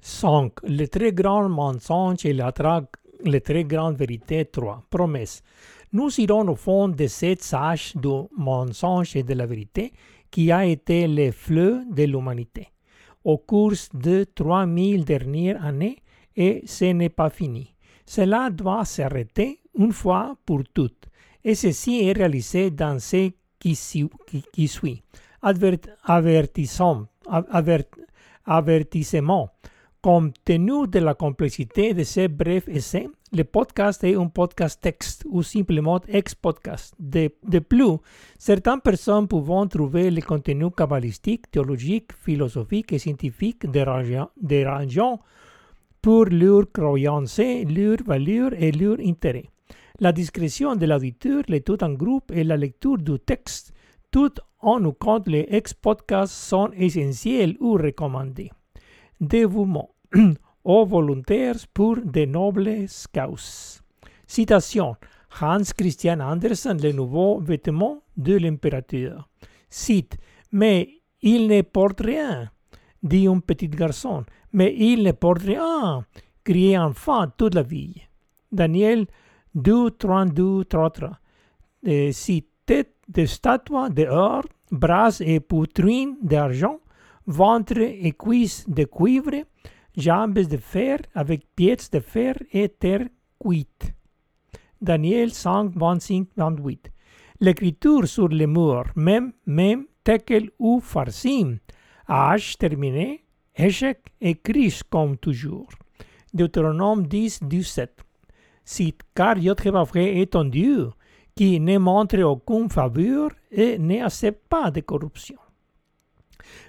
5. Le très grand mensonge et la tra- le très grande vérité 3. Promesse. Nous irons au fond de cette sache du mensonge et de la vérité qui a été le fleuve de l'humanité au cours de 3000 dernières années et ce n'est pas fini. Cela doit s'arrêter une fois pour toutes et ceci est réalisé dans ce qui, su- qui- qui suit. Advert- avertissement. Compte tenu de la complexité de ce bref essai, le podcast est un podcast texte ou simplement ex-podcast. De, plus, certaines personnes peuvent trouver le contenu kabbalistique, théologique, philosophique et scientifique dérangeant, pour leurs croyances, leurs valeurs et leurs intérêts. La discrétion de l'auditeur, l'étude en groupe et la lecture du texte, tout en ou compte les ex-podcasts sont essentiels ou recommandés. Dévouement aux volontaires pour de nobles causes. Citation Hans Christian Andersen, le nouveau vêtement de l'impérateur. Cite Mais il ne porte rien, dit un petit garçon. Mais il ne porte rien, criait enfant toute la vie. Daniel 2, 32, 33. Euh, si tête de statue d'or, bras et poitrine d'argent, ventre et cuisses de cuivre, jambes de fer avec pieds de fer et terre cuite. Daniel 5, 25, 28. L'écriture sur les murs, même, même, tekel ou farsim, H terminé, échec écrit comme toujours. Deutéronome 10, 17. Cite, car Yothébavré est un Dieu qui ne montre aucune faveur et n'accepte pas de corruption.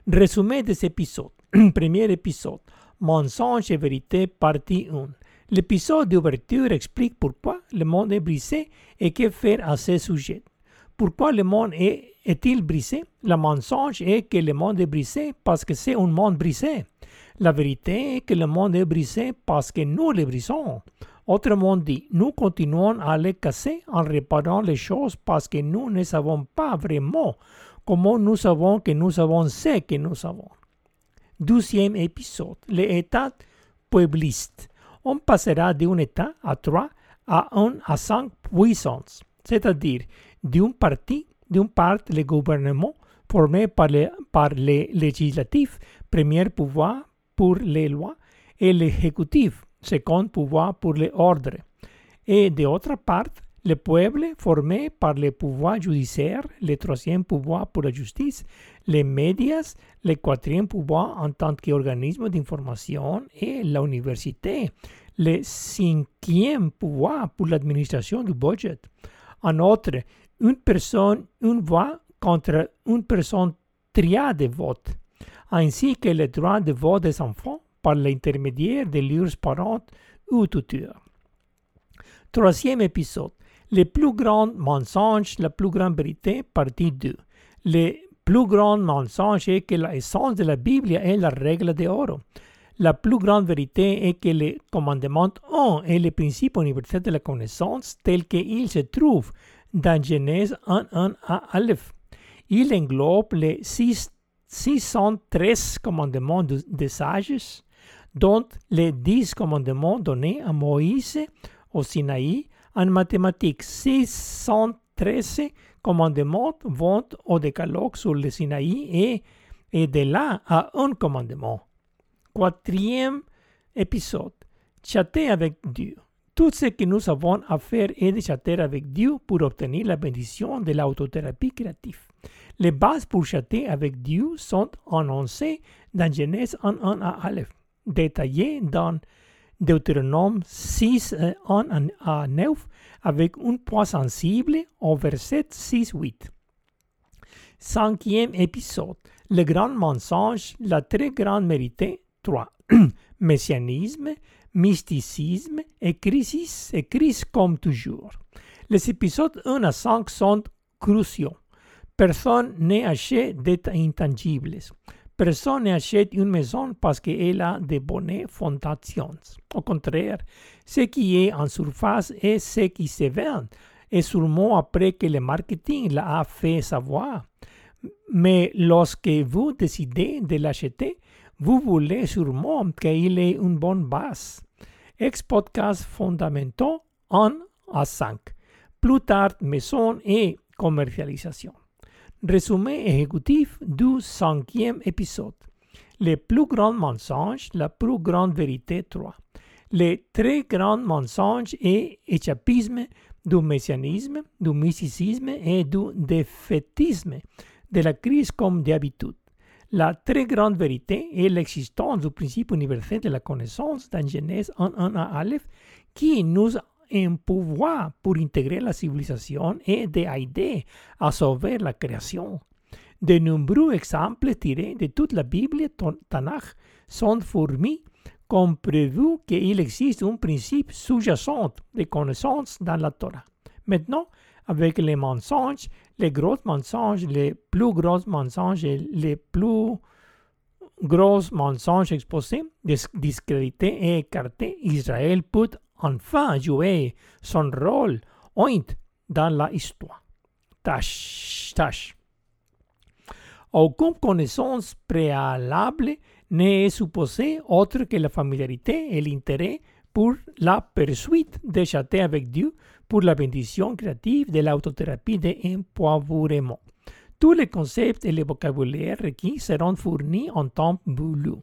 Résumé de cet épisode. Premier épisode. Mensonge et vérité, partie 1. L'épisode d'ouverture explique pourquoi le monde est brisé et que faire à ce sujet. Pourquoi le monde est- est-il brisé? Le mensonge est que le monde est brisé parce que c'est un monde brisé. La vérité est que le monde est brisé parce que nous le brisons. Autrement dit, nous continuons à les casser en réparant les choses parce que nous ne savons pas vraiment comment nous savons que nous savons ce que nous savons. Douzième épisode, l'état puebliste. On passera d'un état à trois à un à cinq puissances, c'est-à-dire d'une partie, d'une part le gouvernement formé par les, par premier pouvoir pour les lois, et l'exécutif, second pouvoir pour les ordres, et d'autre part le peuple formé par le pouvoir judiciaire, le troisième pouvoir pour la justice, les médias, le quatrième pouvoir en tant qu'organisme d'information et l'université, le cinquième pouvoir pour l'administration du budget. En outre, une personne, une voix contre une personne triade de vote, ainsi que le droit de vote des enfants par l'intermédiaire de leurs parents ou tuteurs. Troisième épisode. Les plus grands mensonges, la plus grande vérité, partie 2. Le plus grand mensonge est que l'essence de la Bible est la règle d'or. La plus grande vérité est que le commandement 1 est le principe universel de la connaissance tel qu'il se trouve dans Genèse 1, 1 à Aleph. Il englobe les six- 613 commandements de- des sages, dont les 10 commandements donnés à Moïse au Sinaï en mathématiques. 613 commandements vont au décalogue sur le Sinaï et, et de là à un commandement. Quatrième épisode. Chatter avec Dieu. Tout ce que nous avons à faire est de chatter avec Dieu pour obtenir la bénédiction de l'autothérapie créative. Les bases pour chatter avec Dieu sont annoncées dans Genèse 1, 1 à Aleph, détaillées dans Deutéronome 6, euh, 1 à 9, avec un point sensible au verset 6, 8. Cinquième épisode. Le grand mensonge, la très grande vérité 3. Messianisme, mysticisme et crise, et crise comme toujours. Les épisodes 1 à 5 sont cruciaux. Personne n'achète des intangibles. Personne n'achète une maison parce qu'elle a de bonnes fondations. Au contraire, ce qui est en surface est ce qui se vend, et sûrement après que le marketing l'a fait savoir. Mais lorsque vous décidez de l'acheter, vous voulez sûrement qu'il ait une bonne base. Ex-podcast fondamentaux 1 à 5. Plus tard, maison et commercialisation. Résumé exécutif du cinquième épisode. Les plus grands mensonges, la plus grande vérité 3. Les très grands mensonges et échappisme du messianisme, du mysticisme et du défaitisme de la crise comme d'habitude. La très grande vérité est l'existence du principe universel de la connaissance dans Genèse 1.1 à Aleph qui nous pouvoir pour intégrer la civilisation et d'aider à sauver la création. De nombreux exemples tirés de toute la Bible Tanakh sont fournis comme prévu qu'il existe un principe sous-jacent de connaissance dans la Torah? Maintenant, avec les mensonges, les gros mensonges, les plus gros mensonges et les plus gros mensonges exposés, discrédités et écartés, Israël peut enfin jouer son rôle dans la histoire. Tâche, tâche. Aucune connaissance préalable n'est supposée autre que la familiarité et l'intérêt pour la poursuite de châter avec Dieu pour la bénédiction créative de l'autothérapie de empoivrement. Tous les concepts et les vocabulaires requis seront fournis en temps voulu.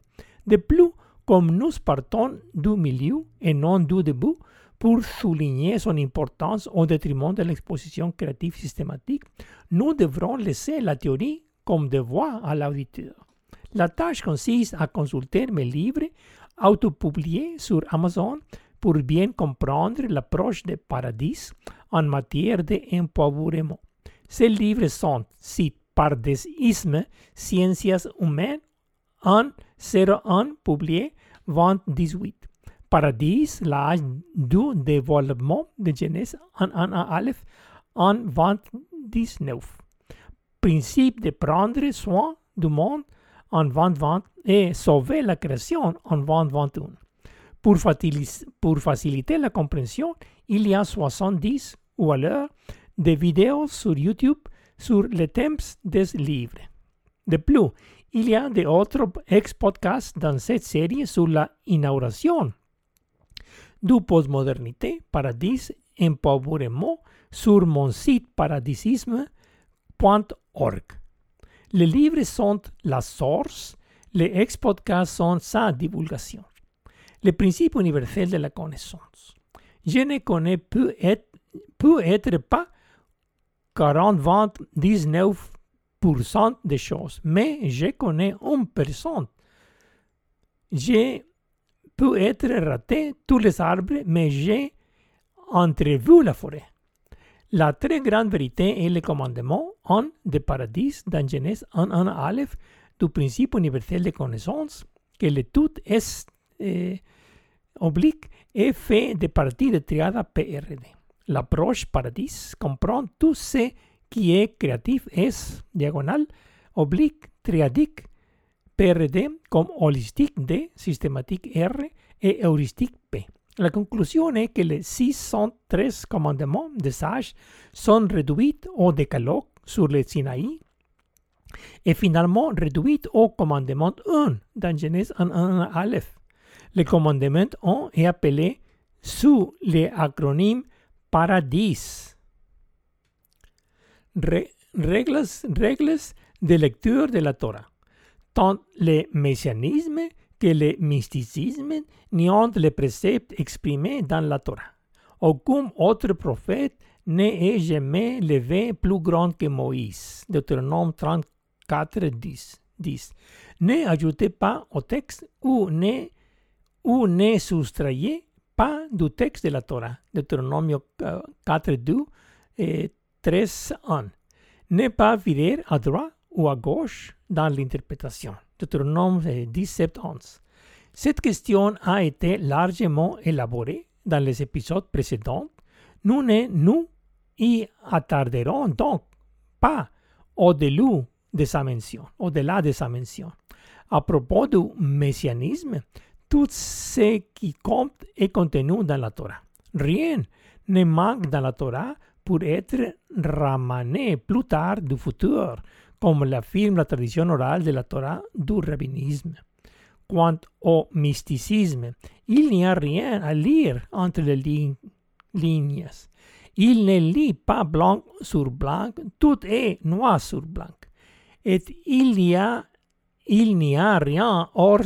De plus, comme nous partons du milieu et non du début, pour souligner son importance au détriment de l'exposition créative systématique, nous devrons laisser la théorie comme devoir à l'auditeur. La tâche consiste à consulter mes livres autopubliés sur Amazon pour bien comprendre l'approche de paradis en matière d'empowerment. Ces livres sont cités par des ismes Sciences humaines en 01 publié 2018. Paradis, l'âge du développement de Genèse en 1 à Aleph en 2019. Principe de prendre soin du monde en 2020 et sauver la création en 2021. Pour, pour faciliter la compréhension, il y a 70 ou alors des vidéos sur YouTube sur les thèmes des livres. De plus, il y a d'autres ex-podcasts dans cette série sur la inauguration du postmodernité, paradis, empowerment sur mon site paradisisme.org. Les livres sont la source, les ex-podcasts sont sa divulgation. Le principe universel de la connaissance. Je ne connais peut être, peut être pas 40, 20, 19 des choses, mais je connais une personne. J'ai pu être raté tous les arbres, mais j'ai entrevu la forêt. La très grande vérité est le commandement en de paradis dans Genèse 1, 1 Aleph du principe universel de connaissance, que le tout est eh, oblique et fait de partie de triade PRD. L'approche paradis comprend tout ce qui est créatif es diagonal, oblique, triadique, PRD comme holistique D, systématique R et heuristique P. La conclusion est que les 613 commandements de sages sont réduits au décalogue sur le Sinaï et finalement réduits au commandement 1 dans Genèse 1, 1 Aleph. Le commandement 1 est appelé sous l'acronyme Paradis règles, règles de lecture de la Torah. Tant le messianisme que le mysticisme ont les préceptes exprimés dans la Torah. Aucun autre prophète n'est jamais levé plus grand que Moïse. Deutéronome 34, 10. 10. Ne ajoutez pas au texte ou ne, ou ne soustrayez pas du texte de la Torah. Deutéronome 4, 2 et 3.1. Ne pas virer à droite ou à gauche dans l'interprétation. Deutéronome 17.11. Cette question a été largement élaborée dans les épisodes précédents. Nous ne nous y attarderons donc pas au-delà de sa mention. Au-delà de sa mention. À propos du messianisme, tout ce qui compte est contenu dans la Torah. Rien ne manque dans la Torah pour être ramené plus tard du futur, comme l'affirme la tradition orale de la Torah du rabbinisme. quant au mysticisme, il n'y a rien à lire entre les lignes. Il ne lit pas blanc sur blanc, tout est noir sur blanc. Et il n'y a, rien hors,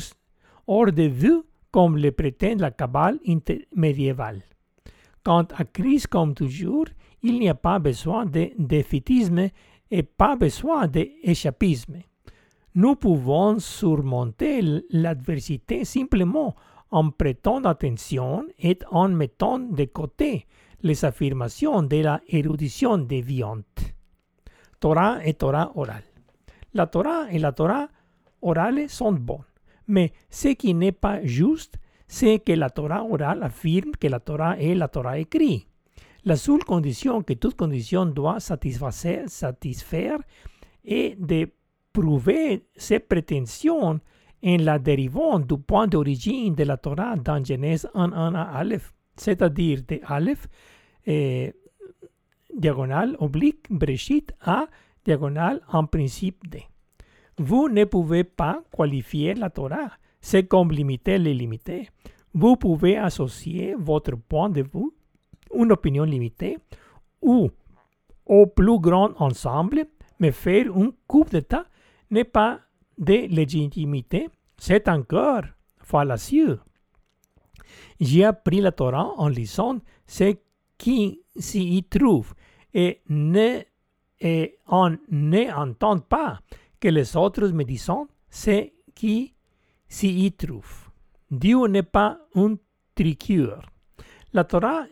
hors de vue comme le prétend la Kabbale médiévale. Quant à Christ, comme toujours, il n'y a pas besoin de défaitisme et pas besoin d'échappisme. Nous pouvons surmonter l'adversité simplement en prêtant attention et en mettant de côté les affirmations de la érudition déviante. Torah et Torah orale. La Torah et la Torah orale sont bonnes, mais ce qui n'est pas juste, c'est que la Torah orale affirme que la Torah est la Torah écrite. La seule condition que toute condition doit satisfaire, satisfaire est de prouver ses prétentions en la dérivant du point d'origine de la Torah dans Genèse 1, à Aleph, c'est-à-dire de Aleph, eh, diagonale, oblique, Breshit, à diagonale, en principe de. Vous ne pouvez pas qualifier la Torah, c'est comme limiter les limités. Vous pouvez associer votre point de vue, une opinion limitée, ou au plus grand ensemble, mais faire un coup d'État n'est pas de légitimité, c'est encore fallacieux. J'ai appris la Torah en lisant ce qui s'y trouve et, ne, et en ne pas que les autres me disent ce qui s'y trouve. Dieu n'est pas un triqueur. La Torah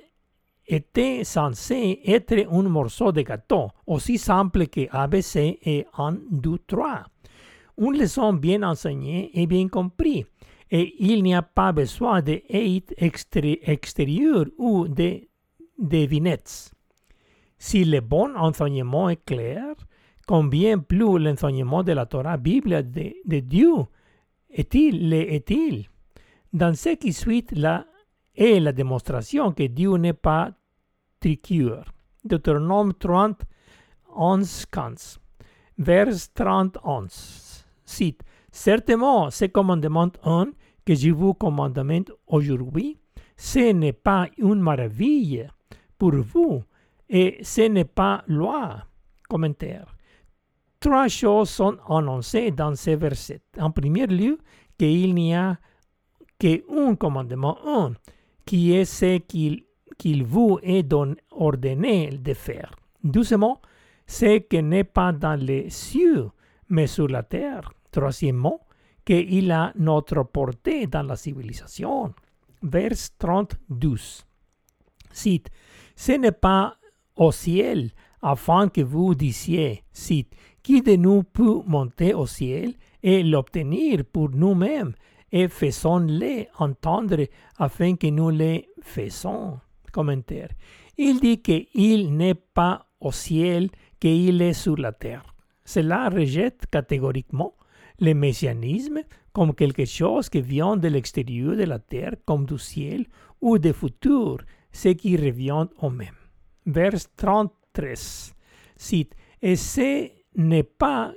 était censée être un morceau de gâteau, aussi simple que ABC et 1, 2, 3. Une leçon bien enseignée et bien comprise, et il n'y a pas besoin d'aide extérieure ou de devinettes. Si le bon enseignement est clair, combien plus l'enseignement de la Torah Bible de, de Dieu est-il, est-il? Dans ce qui suit, la est la démonstration que Dieu n'est pas triqueur. Deutéronome 30, 11, 15. Vers 30, 11. Cite. Certainement, ce commandement 1 que je vous commande aujourd'hui, ce n'est pas une maraville pour vous et ce n'est pas loi. Commentaire. Trois choses sont annoncées dans ces versets. En premier lieu, qu'il n'y a qu'un commandement 1 qui est ce qu'il vous est ordonné de faire. Doucement, ce qui n'est pas dans les cieux, mais sur la terre. Troisièmement, qu'il a notre portée dans la civilisation. Vers 32. Cite, ce n'est pas au ciel afin que vous disiez, cite, qui de nous peut monter au ciel et l'obtenir pour nous-mêmes et faisons-les entendre afin que nous les faisons. Commentaire. Il dit qu'il n'est pas au ciel, qu'il est sur la terre. Cela rejette catégoriquement le messianisme comme quelque chose qui vient de l'extérieur de la terre, comme du ciel, ou du futur, ce qui revient au même. Vers 33 cite Et ce n'est pas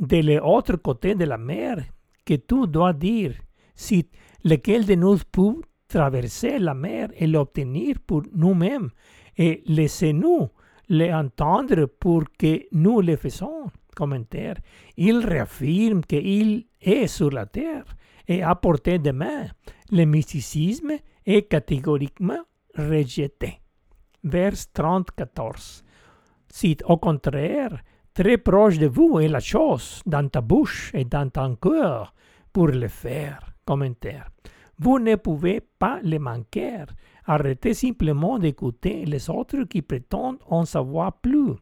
de l'autre côté de la mer que tu dois dire, si lequel de nous peut traverser la mer et l'obtenir pour nous-mêmes, et laissez-nous l'entendre pour que nous le faisons. Commentaire. Il réaffirme qu'il est sur la terre et à portée de main. Le mysticisme est catégoriquement rejeté. Vers 34. Cite au contraire, très proche de vous est la chose, dans ta bouche et dans ton cœur, pour le faire. Commentaire. Vous ne pouvez pas le manquer. Arrêtez simplement d'écouter les autres qui prétendent en savoir plus.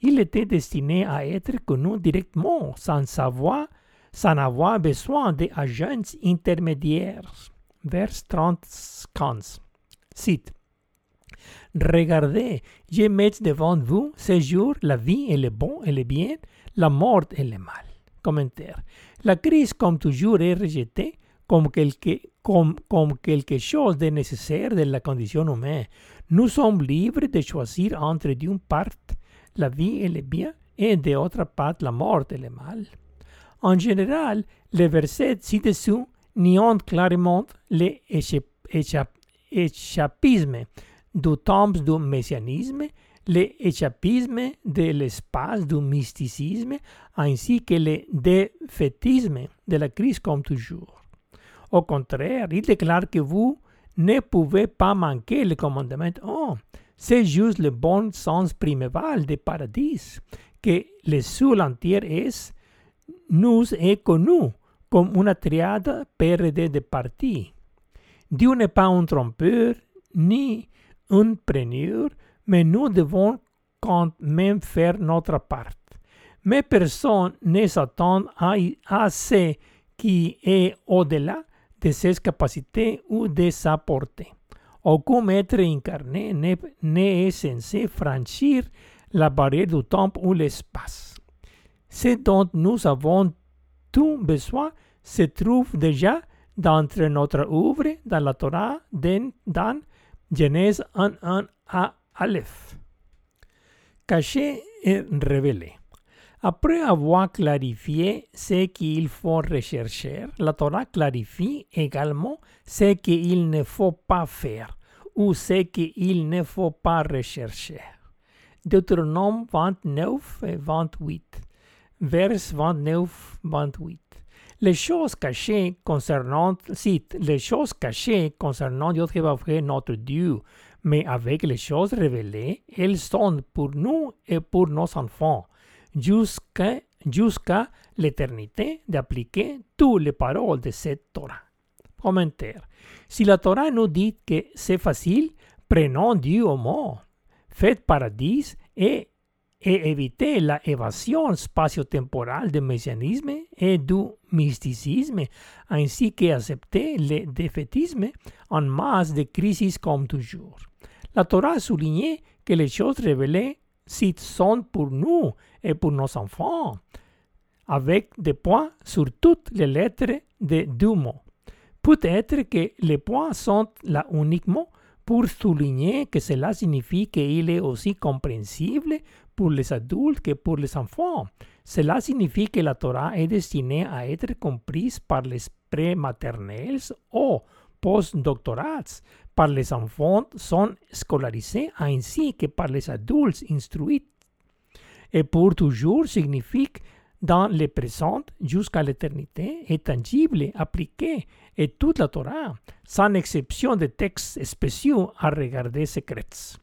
Il était destiné à être connu directement, sans savoir, sans avoir besoin d'agents intermédiaires. Vers 30 Cite. Regardez, je mets devant vous ce jour la vie et le bon et le bien, la mort et le mal. Commentaire. La crise, comme toujours, est rejetée comme quelque, comme, chose de nécessaire de la condition humaine. Nous sommes libres de choisir entre d'une part la vie et le bien et d'autre part la mort et le mal. En général, les versets ci-dessous niant clairement l'échappisme du temps du messianisme, l'échappisme de l'espace du mysticisme, ainsi que le défaitisme de la crise comme toujours. Au contraire, il déclare que vous ne pouvez pas manquer le commandement. Oh, c'est juste le bon sens priméval du paradis, que le sol entier est, nous est connu comme une triade perdue de partie. Dieu n'est pas un trompeur ni preneur, mais nous devons quand même faire notre part. Mais personne ne s'attend à, ce qui est au-delà de ses capacités ou de sa portée. Aucun être incarné n'est censé franchir la barrière du temps ou l'espace. Ce dont nous avons tout besoin se trouve déjà dans notre œuvre dans la Torah, dans Genèse 1, à Aleph. Caché et révélé. Après avoir clarifié ce qu'il faut rechercher, la Torah clarifie également ce qu'il ne faut pas faire ou ce qu'il ne faut pas rechercher. Deutéronome 29 et 28, vers 29-28. Les choses cachées concernant, cite, les choses cachées concernant Dieu notre Dieu, mais avec les choses révélées, elles sont pour nous et pour nos enfants jusqu'à jusqu'à l'éternité d'appliquer toutes les paroles de cette Torah. Commentaire. Si la Torah nous dit que c'est facile, prenons Dieu au mot. Faites paradis et, et évitez la évasion spatio-temporale du messianisme et du mysticisme, ainsi qu'acceptez le défaitisme en masse de crises comme toujours. La Torah a souligné que les choses révélées sont pour nous et pour nos enfants, avec des points sur toutes les lettres de deux mots. Peut-être que les points sont là uniquement pour souligner que cela signifie qu'il est aussi compréhensible pour les adultes que pour les enfants. Cela signifie que la Torah est destinée à être comprise par les prématernels ou postdoctorats, par les enfants sont scolarisés ainsi que par les adultes instruits. Et pour toujours signifie dans le présent jusqu'à l'éternité est tangible, appliqué, et toute la Torah, sans exception de textes spéciaux à regarder secrets.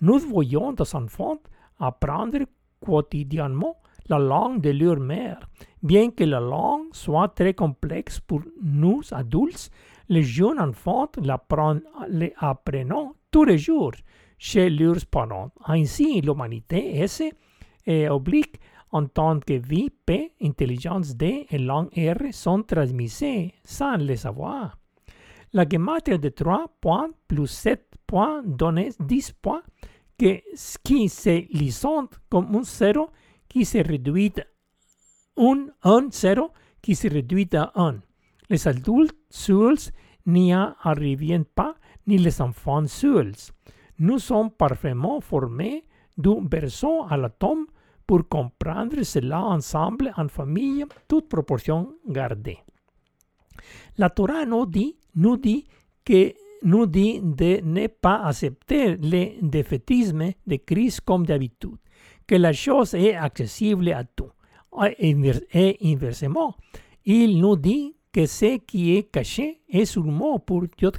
Nous voyons des enfants apprendre quotidiennement la langue de leur mère. Bien que la langue soit très complexe pour nous adultes, les jeunes enfants l'apprennent tous les jours chez leurs parents. Ainsi, l'humanité et oblique en tant que vie P, intelligence D et langue R sont transmises sans le savoir. La gematria de 3 points plus 7 points donne 10 points que, qui se lisent comme un 0 qui se réduit un, un 0 qui se réduit à 1. Les adultes seuls n'y arrivent pas, ni les enfants seuls. Nous sommes parfaitement formés d'un berceau à la tombe pour comprendre cela ensemble en famille, toute proportion gardée. La Torah nous dit, nous dit que nous dit de ne pas accepter le défaitisme de Christ comme d'habitude, que la chose est accessible à tout. Et inversement, il nous dit que ce qui est caché est mot pour Dieu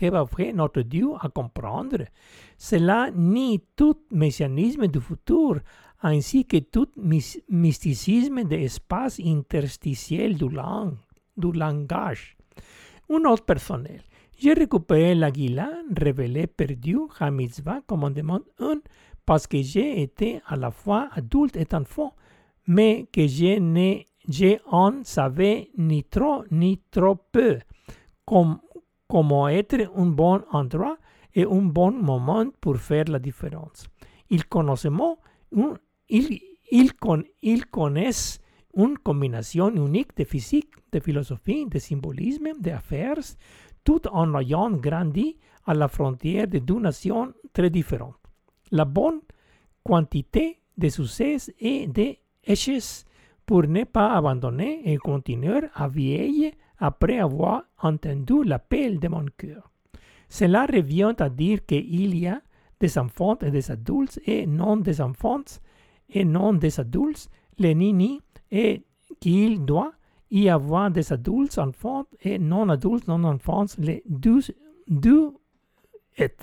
notre Dieu à comprendre. Cela nie tout messianisme du futur ainsi que tout mysticisme de espace interstitiel du langage. Un autre personnel. J'ai récupéré l'aguila révélée per Dieu à mitzvah commandement 1 parce que j'ai été à la fois adulte et enfant, mais que je ne en savais ni trop ni trop peu, comme, comment être un bon endroit et un bon moment pour faire la différence. Ils connaissent une combinaison unique de physique, de philosophie, de symbolisme, d'affaires, tout en ayant grandi à la frontière de deux nations très différentes. La bonne quantité de succès et d'échecs pour ne pas abandonner et continuer à vieillir après avoir entendu l'appel de mon cœur. Cela revient à dire qu'il y a des enfants et des adultes et non des enfants et non des adultes, les nini, et qu'il doit y avoir des adultes, enfants et non adultes, non enfants, les deux, deux et.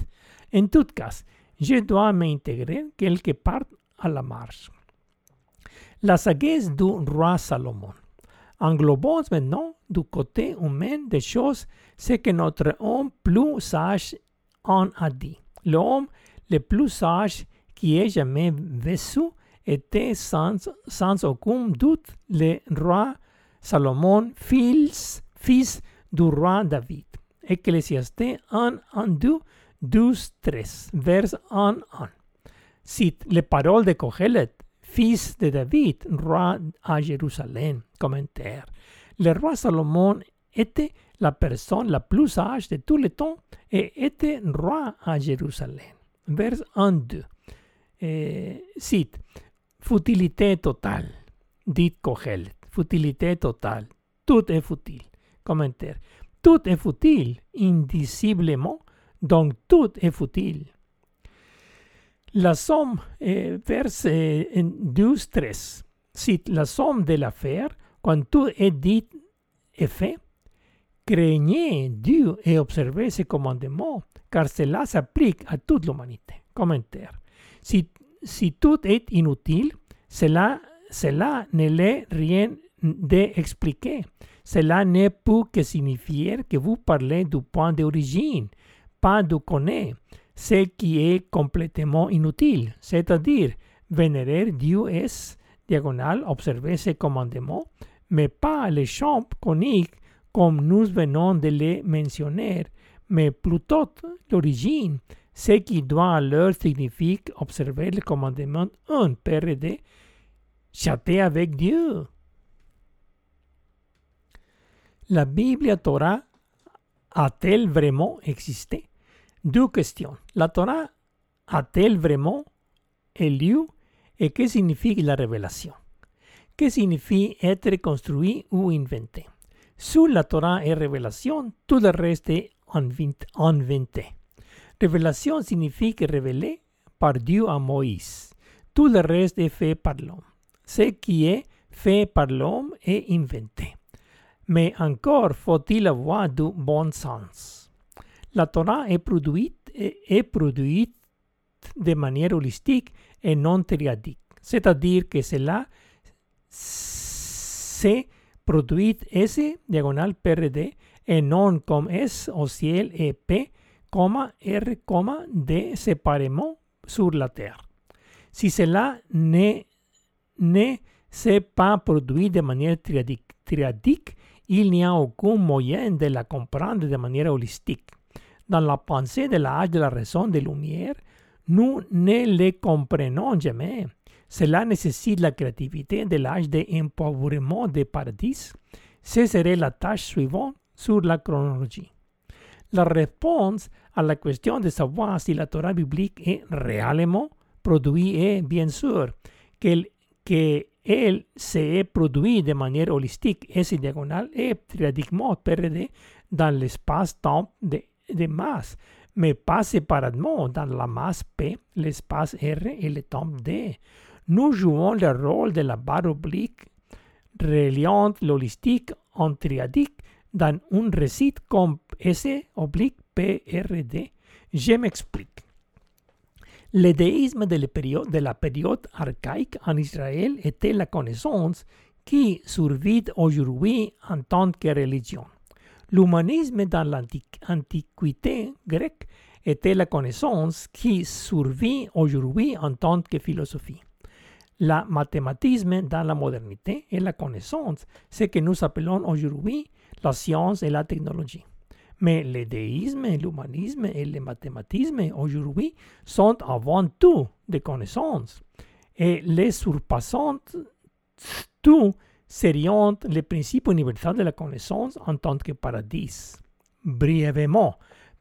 En tout cas, je dois m'intégrer quelque part à la marche. La sagesse du roi Salomon. Englobons maintenant du côté humain des choses ce que notre homme plus sage en a dit. L'homme le plus sage qui ait jamais vécu était sans, sans aucun doute le roi Salomon, fils, fils du roi David. Ecclésiastes 1, 1, 2, 12, 13, vers 1, 1. Cite les paroles de Kohelet, fils de David, roi à Jérusalem. Commentaire. Le roi Salomon était la personne la plus sage de tous les temps et était roi à Jérusalem. Vers 1, 2. Eh, cite. Futilité totale, dit Kohelet. Futilité totale. Tout est futile. Commentaire. Tout est futile, indisiblement, donc tout est futile. La somme, eh, vers eh, 12, 13, cite la somme de l'affaire, quand tout est dit et fait, craignez Dieu et observez ses commandements, car cela s'applique à toute l'humanité. Commentaire. Si, si tout est inutile, cela, cela ne l'est rien d'expliquer. Cela ne peut que signifier que vous parlez du point d'origine, pas du connaître, ce qui est complètement inutile, c'est-à-dire vénérer Dieu est, diagonale, observer ses commandements, mais pas les champs coniques comme nous venons de les mentionner, mais plutôt l'origine, ce qui doit alors signifier observer le commandement 1 PRD, chatter avec Dieu. La Bible Torah a-t-elle vraiment existé Deux questions. La Torah a-t-elle vraiment eu lieu signifie la révélation Que signifie être construit ou inventé Sous la Torah et révélation, tout le reste est inventé. Révélation signifie révélé par Dieu à Moïse. Tout le reste est fait par l'homme. Ce qui est fait par l'homme inventé mais encore faut-il avoir du bon sens. La Torah est produite, produite de manière holistique et non triadique, c'est-à-dire que cela se produit S, diagonal PRD, et non comme S au ciel et P, R, D séparément sur la terre. Si cela ne, ne s'est pas produit de manière triadique il n'y a aucun moyen de la comprendre de manière holistique. Dans la pensée de l'âge de la raison de lumière, nous ne les comprenons jamais. Cela nécessite la créativité de l'âge de empouvoirment des paradis. Ce serait la tâche suivante sur la chronologie. La réponse à la question de savoir si la Torah biblique est réellement produite est bien sûr que elle se produit de manière holistique et diagonale et triadiquement PRD dans l'espace-temps de, de, masse, mais pas séparément dans la masse P, l'espace R et le temps D. Nous jouons le rôle de la barre oblique reliant l'holistique en triadique dans un récit comme S oblique PRD. Je m'explique. Le déisme de la, de la période archaïque en Israël était la connaissance qui survit aujourd'hui en tant que religion. L'humanisme dans l'Antiquité grecque était la connaissance qui survit aujourd'hui en tant que philosophie. Le mathématisme dans la modernité est la connaissance, ce que nous appelons aujourd'hui la science et la technologie. Mais le déisme, l'humanisme et le mathématisme aujourd'hui sont avant tout des connaissances. Et les surpassant tout serions les principes universels de la connaissance en tant que paradis. Brièvement,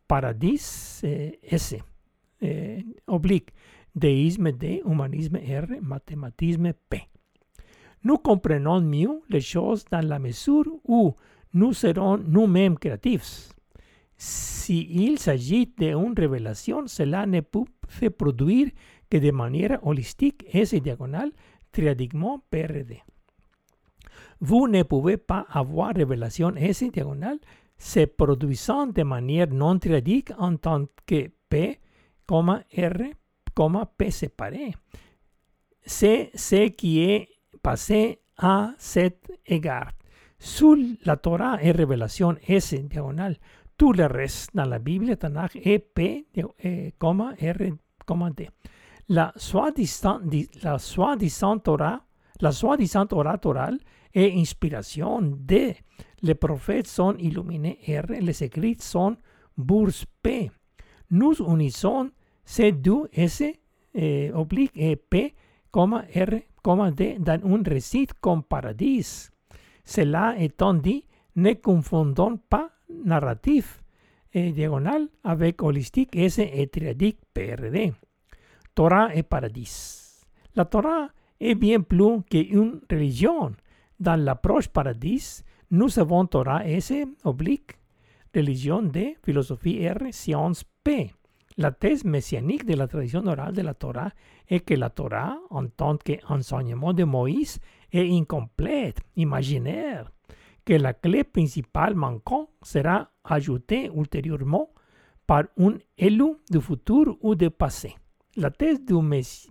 paradis, S, oblique, déisme D, humanisme R, mathématisme P. Nous comprenons mieux les choses dans la mesure où nous serons nous-mêmes créatifs. S'il s'agit d'une révélation, cela ne peut se produire que de manière holistique, S diagonale, triadiquement PRD. Vous ne pouvez pas avoir révélation S diagonale se produisant de manière non triadique en tant que P, R, P séparé. C'est ce qui est passé à cet égard. Sous la Torah et révélation S diagonale, tout le reste dans la Bible, Tanakh est P, R, D. La soi-disant la soi Torah, la soi-disant orale et inspiration D. Les prophètes sont illuminés R, les écrits sont bourse P. Nous unissons ces deux S eh, oblique et P, R, D dans un récit comme paradis. Cela étant dit, ne confondons pas narratif et diagonal avec holistique S et triadique PRD. Torah et paradis. La Torah est bien plus qu'une religion. Dans l'approche paradis, nous avons Torah S oblique, religion de philosophie R, science P. La thèse messianique de la tradition orale de la Torah est que la Torah, en tant qu'enseignement de Moïse, est incomplète, imaginaire, que la clé principale manquante sera ajoutée ultérieurement par un élu du futur ou du passé. La thèse du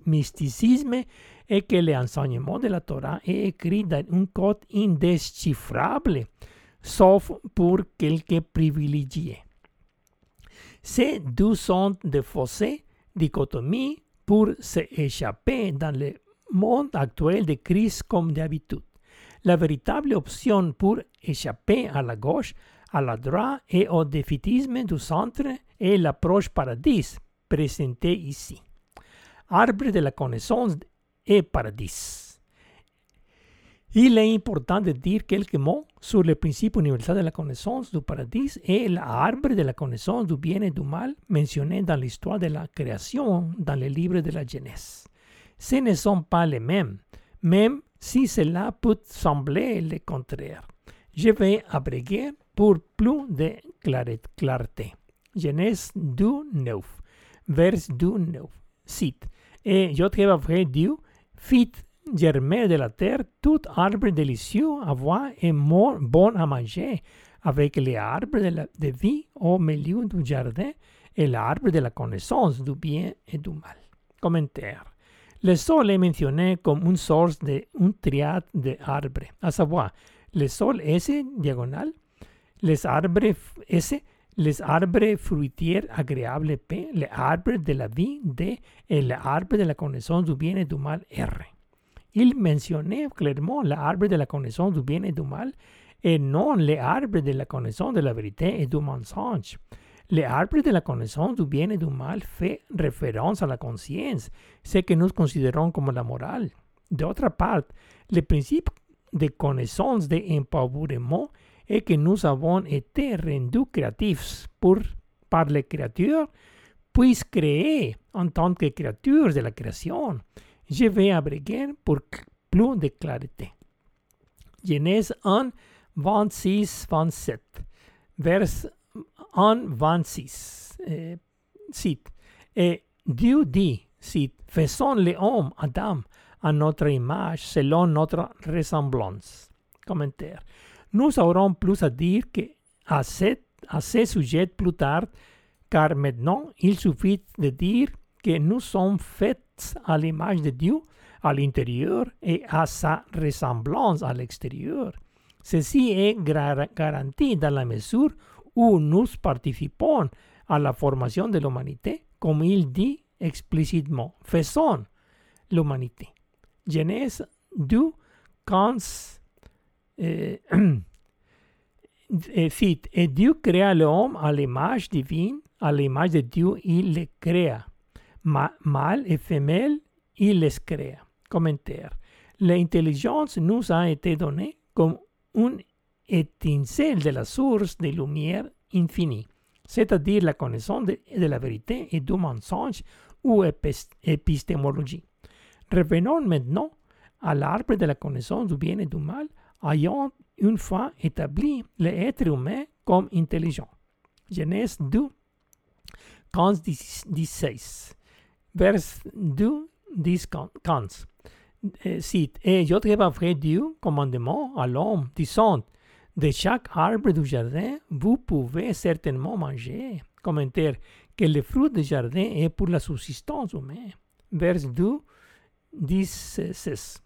mysticisme est que l'enseignement de la Torah est écrit dans un code indéchiffrable, sauf pour quelques privilégiés. Ces deux sont des fossés dichotomies pour s'échapper dans le monde actuel de crise comme d'habitude. La véritable option pour échapper à la gauche, à la droite et au défaitisme du centre est l'approche paradis présentée ici arbre de la connaissance et paradis. Il est important de dire quelques mots sur le principe universel de la connaissance du paradis et l'arbre de la connaissance du bien et du mal mentionné dans l'histoire de la création dans le livre de la Genèse. Ce ne sont pas les mêmes, même si cela peut sembler le contraire. Je vais abréger pour plus de clarté. Genèse 2, 9, vers 2, 9. Cite. Et après Dieu fit germer de la terre tout arbre délicieux à voir et bon à manger, avec les arbres de, la, de vie au milieu du jardin et l'arbre de la connaissance du bien et du mal. Commentaire. Le sol est mentionné comme une source de une triade d'arbres, à savoir le sol S diagonal, les arbres S les arbres fruitiers agréables P, les arbres de la vie D et les arbres de la connaissance du bien et du mal R. Il mentionnait clairement l'arbre de la connaissance du bien et du mal et non les arbres de la connaissance de la vérité et du mensonge. L'arbre de la connaissance du bien et du mal fait référence à la conscience, ce que nous considérons comme la morale. D'autre part, le principe de connaissance de empowerment et que nous avons été rendus créatifs pour, par les créatures, puis créer en tant que créatures de la création. Je vais abréger pour plus de clarté. Genèse 1, 26, 27. Vers 1, 26. Eh, cite. Et Dieu dit, cite, faisons l'homme, Adam, à notre image, selon notre ressemblance. Commentaire. Nous aurons plus à dire que à, cette, à ce sujet plus tard, car maintenant il suffit de dire que nous sommes faits à l'image de Dieu à l'intérieur et à sa ressemblance à l'extérieur. Ceci est garanti dans la mesure nous participons à la formation de l'humanité, comme il dit explicitement. Faisons l'humanité. Genèse 2, 15 eh, eh, cite, et Dieu créa l'homme à l'image divine, à l'image de Dieu, il le créa. Ma, mâle et femelle, il les créa. Commentaire. L'intelligence nous a été donnée comme une étincelle de la source de lumière infinie, c'est-à-dire la connaissance de, la vérité et du mensonge ou épistémologie. Revenons maintenant à l'arbre de la connaissance du bien et du mal ayant une fois établi l'être humain comme intelligent. Genèse 2, 15, 16. Vers 2, 10, 15. Cite, et fait Dieu commandement à l'homme, disant, de chaque arbre du jardin, vous pouvez certainement manger. Commentaire, que le fruit du jardin est pour la subsistance humaine. Vers 2, 16.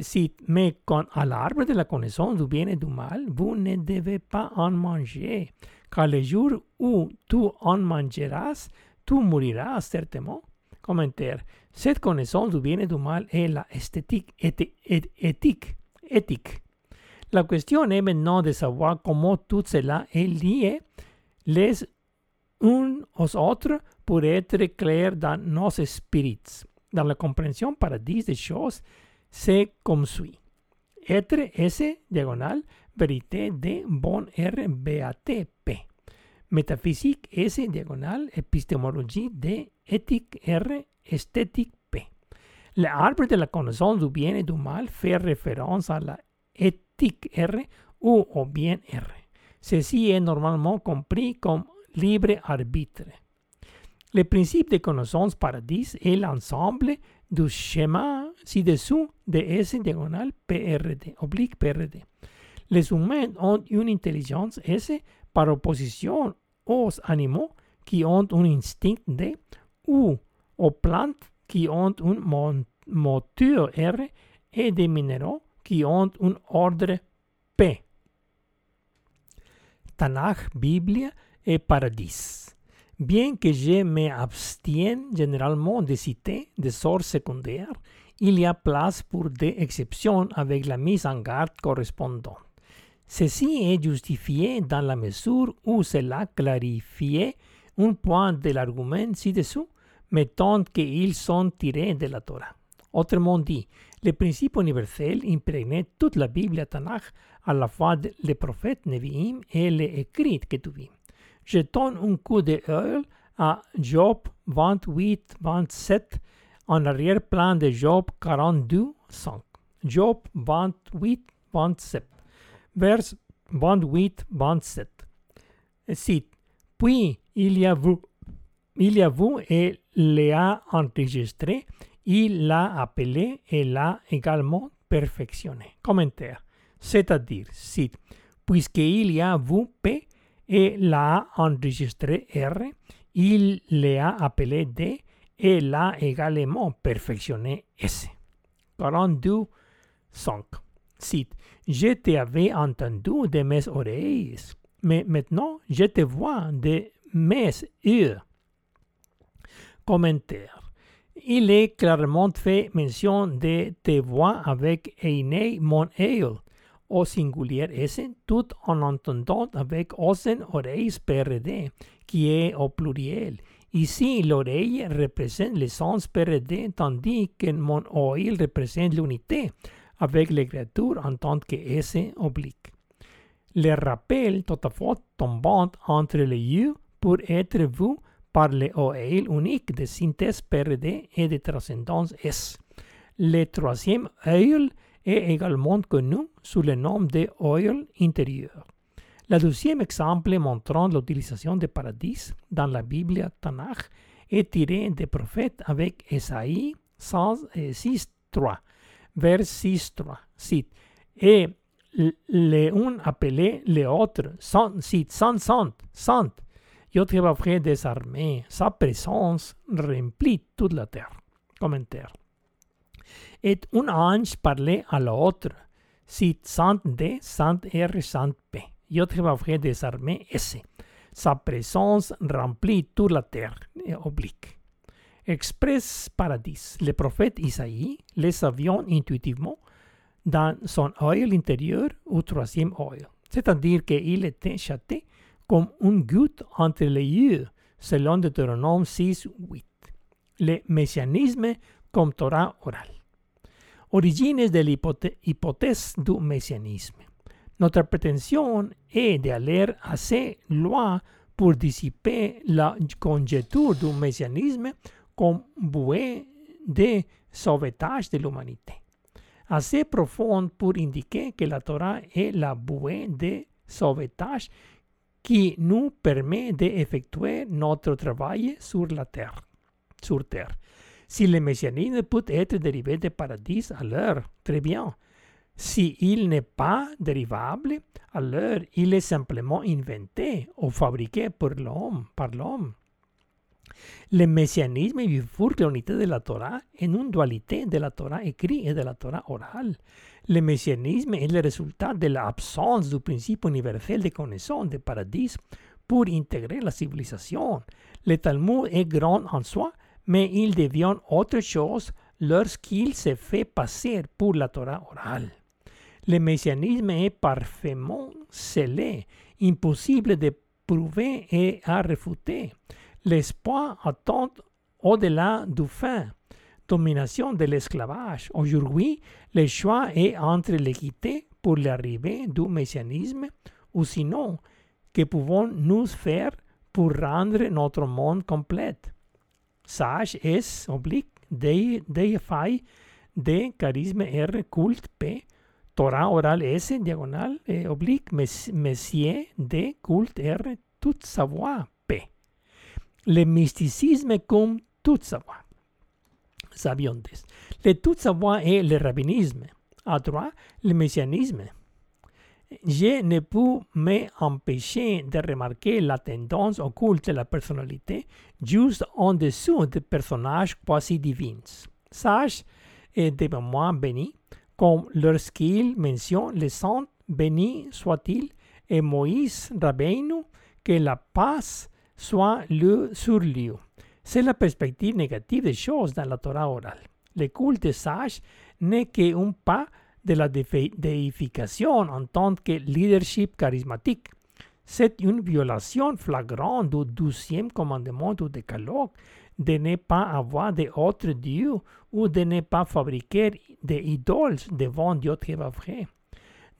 cite, mais quand à l'arbre de la connaissance du bien et du mal, vous ne devez pas en manger, car le jour où tu en mangeras, tu mourras certainement. Commentaire. Cette connaissance du bien et du mal est la esthétique, éthique, éthique. La question est maintenant de savoir comment tout cela est lié les uns aux autres pour être clair dans nos esprits. Dans la compréhension paradis des choses, c'est comme suit. Être S diagonal vérité de bon R BAT P. Métaphysique S diagonal épistémologie de éthique R esthétique P. L'arbre de la connaissance du bien et du mal fait référence à la éthique R ou au bien R. Ceci est normalement compris comme libre arbitre. Le principe de connaissance paradis est l'ensemble du schéma ci-dessous de S diagonal PRD, oblique PRD. Les humains ont une intelligence S par opposition aux animaux qui ont un instinct D ou aux plantes qui ont un moteur R et des minéraux qui ont un ordre P. Tanakh, Bible et Paradis. Bien que je m'abstienne généralement de citer des sources secondaires, il y a place pour des exceptions avec la mise en garde correspondante. Ceci est justifié dans la mesure où cela clarifie un point de l'argument ci-dessous, mettant qu'ils sont tirés de la Torah. Autrement dit, le principe universel imprégné toute la Bible Tanakh à la fois les prophètes Nevi'im et les écrits Ketuvim je donne un coup d'œil à Job 28, 27 en arrière-plan de Job 42, 5. Job 28, 27. Vers 28, 27. Cite. Puis il y a vous, il y a vous et l'a enregistré, il l'a appelé et l'a également perfectionné. Commentaire. C'est-à-dire, cite, puisqu'il y a vous, P, et l'a enregistré R, il l'a appelé D et l'a également perfectionné S. 42, 5. Cite, je t'avais entendu de mes oreilles, mais maintenant je te vois de mes yeux. Commentaire. Il est clairement fait mention de te voir avec Einei mon œil au singulier S, tout en entendant avec osen oreilles PRD, qui est au pluriel. Ici, l'oreille représente le sens PRD, tandis que mon oil représente l'unité, avec l'écriture en tant que S oblique. Le rappel tout à fait tombant entre les yeux pour être vu par le OL unique de synthèse PRD et de transcendance S. Le troisième œil est également connu sous le nom de oil intérieur. Le deuxième exemple montrant l'utilisation de paradis dans la Bible Tanakh est tiré des prophètes avec Esaïe 6.3, vers 6.3. Cite, et un appelé les autres, cite, sant, sant, sant. Dieu des armées, sa présence remplit toute la terre. Commentaire et un ange parlait à l'autre. Si sant D, sant R, sant P. Yo te des armées S. Sa présence remplit toute la terre, oblique. Express paradis. Le prophète Isaïe les avions intuitivement dans son œil intérieur ou troisième œil. C'est-à-dire qu'il était châté comme une goutte entre les yeux, selon Deutéronome 6, 8. Le messianisme comme Torah oral. Origines de l'hypothèse du messianisme. Notre prétention est d'aller assez loin pour dissiper la conjecture du messianisme comme bouée de sauvetage de l'humanité. assez profonde pour indiquer que la Torah est la bouée de sauvetage qui nous permet d'effectuer notre travail sur la terre. Sur terre. Si le messianisme peut être dérivé du paradis, alors très bien. Si il n'est pas dérivable, alors il est simplement inventé ou fabriqué pour l'homme, par l'homme. Le messianisme bifurque l'unité de la Torah en une dualité de la Torah écrite et de la Torah orale. Le messianisme est le résultat de l'absence du principe universel de connaissance du paradis pour intégrer la civilisation. Le Talmud est grand en soi, mais il devient autre chose lorsqu'il se fait passer pour la Torah orale. Le messianisme est parfaitement scellé, impossible de prouver et à réfuter. L'espoir attend au-delà du fin. Domination de l'esclavage. Aujourd'hui, le choix est entre l'équité pour l'arrivée du messianisme ou sinon, que pouvons-nous faire pour rendre notre monde complet? Sage S, oblique, DFI, D, charisme R, culte P, Torah oral S, diagonal, eh, oblique, Messier, D, culte R, tout savoir P. Le mysticisme comme tout savoir. Sabiontes. Le tout savoir est le rabbinisme. À droite, le messianisme. Je ne peux m'empêcher de remarquer la tendance occulte de la personnalité juste en dessous des personnages quasi divins. Sage et des moi bénis, comme lorsqu'il mentionne les saints, bénis soit-il, et Moïse Rabbeinu, que la paix soit le sur lui. C'est la perspective négative des choses dans la Torah orale. Le culte sage n'est qu'un pas de la déification en tant que leadership charismatique. C'est une violation flagrante du douzième commandement du décalogue de ne pas avoir d'autres dieux ou de ne pas fabriquer des idoles devant Dieu qui vrai.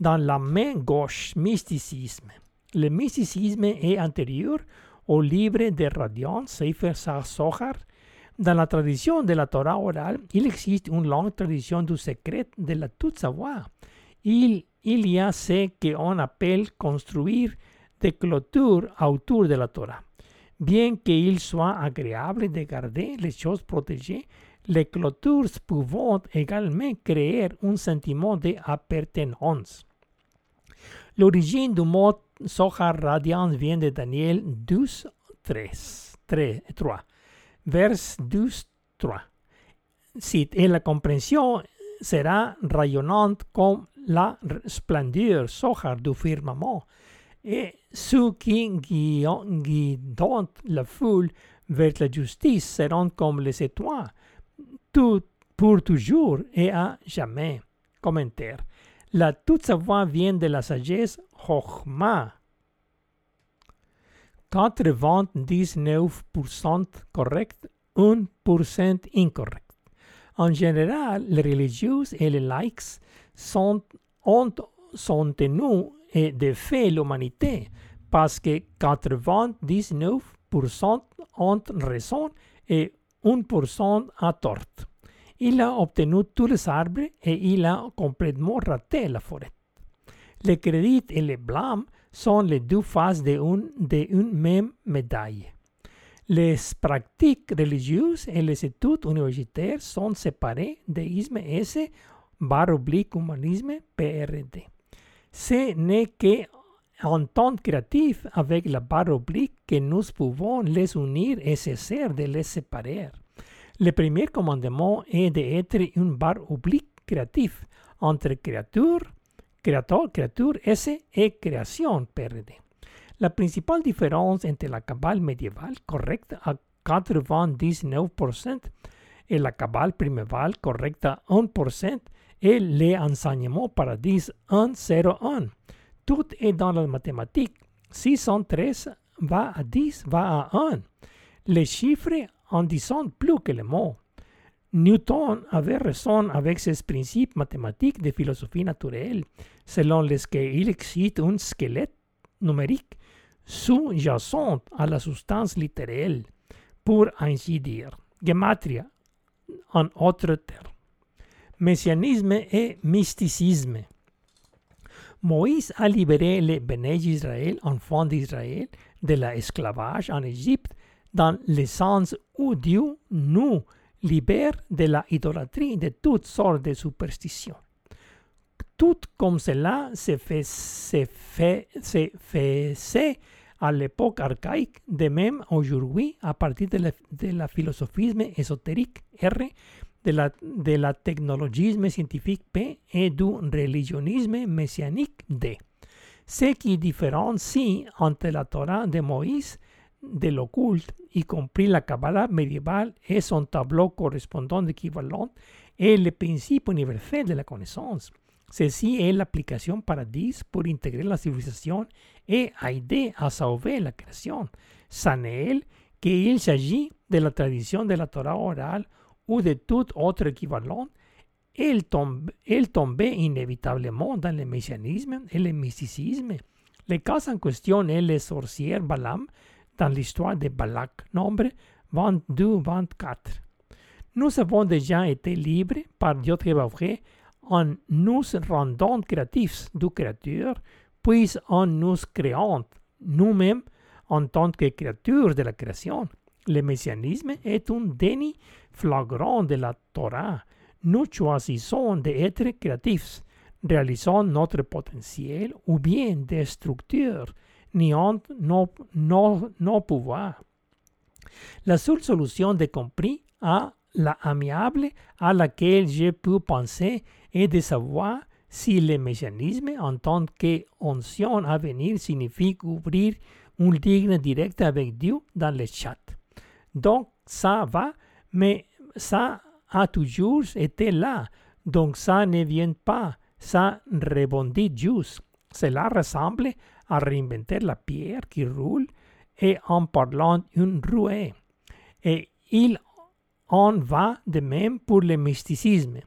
Dans la main gauche, mysticisme. Le mysticisme est antérieur au livre de Radiant, Sefer Sohar. Dans la tradition de la Torah orale, il existe une longue tradition du secret de la toute savoir. Il, il y a ce qu'on appelle construire des clôtures autour de la Torah. Bien qu'il soit agréable de garder les choses protégées, les clôtures peuvent également créer un sentiment d'appartenance. L'origine du mot Sohar radiant vient de Daniel 12, 3, 3 vers 12, 3. Si, et la compréhension sera rayonnante comme la splendeur Sohar du firmament et ceux qui guident la foule vers la justice seront comme les étoiles, tout pour toujours et à jamais. Commentaire. La toute savoir vient de la sagesse Chochma. 99% correct, 1% incorrect. En général, les religieux et les likes sont, ont, sont tenus et de fait l'humanité parce que 99% ont raison et 1% a tort. Il a obtenu tous les arbres et il a complètement raté la forêt. Le crédit et le blâme sont les deux faces d'une une même médaille. Les pratiques religieuses et les études universitaires sont séparées déisme S, barre oblique humanisme PRD. Ce n'est qu'en temps créatif avec la barre oblique que nous pouvons les unir et cesser de les séparer. Le premier commandement est d'être une barre oblique créative entre créature, créateur, créature S et création PRD. La principale différence entre la cabale médiévale correcte à 99% et la cabale primévale correcte à 1% et l'enseignement paradis 101. Tout est dans la mathématique. 613 va à 10 va à 1. Les chiffres en disant plus que les mots. Newton avait raison avec ses principes mathématiques de philosophie naturelle, selon lesquels il existe un squelette numérique sous-jacent à la substance littérale, pour ainsi dire. Gematria, en autre terme. messianisme et mysticisme. Moïse a libéré les Béné Israël, enfants d'Israël, de l'esclavage en Égypte, dans le sens où Dieu nous libère de la idolâtrie, de toutes sortes de superstitions. Tout comme cela se, fait, se, fait, à l'époque archaïque, de même aujourd'hui, à partir de la, de la philosophisme ésotérique R, de la, de la technologisme scientifique P et du religionisme messianique D. Ce qui différencie entre la Torah de Moïse de l'occulte, y compris la Kabbalah médiévale et son tableau correspondant équivalent, est le principe universel de la connaissance. Ceci est l'application paradis pour intégrer la civilisation et aider à sauver la création. Sans elle, qu'il s'agit de la tradition de la Torah orale ou de tout autre équivalent, elle, tombe, elle tombait inévitablement dans le messianisme et le mysticisme. Le cas en question est le sorcier Balaam dans l'histoire de Balak, nombre 22-24. Nous avons déjà été libres par Dieu vrai en nous rendant créatifs du Créateur, puis en nous créant nous-mêmes en tant que créatures de la création. Le messianisme est un déni flagrant de la Torah. Nous choisissons d'être créatifs, réalisant notre potentiel ou bien des structures niant nos, nos, nos pouvoirs. La seule solution de compris à la amiable à laquelle j'ai pu penser est de savoir si le mécanisme en tant qu'onction à venir signifie ouvrir un lien direct avec Dieu dans le chat. Donc ça va, mais ça a toujours été là. Donc ça ne vient pas, ça rebondit juste. Cela ressemble à réinventer la pierre qui roule et en parlant une rouée. Et il en va de même pour le mysticisme.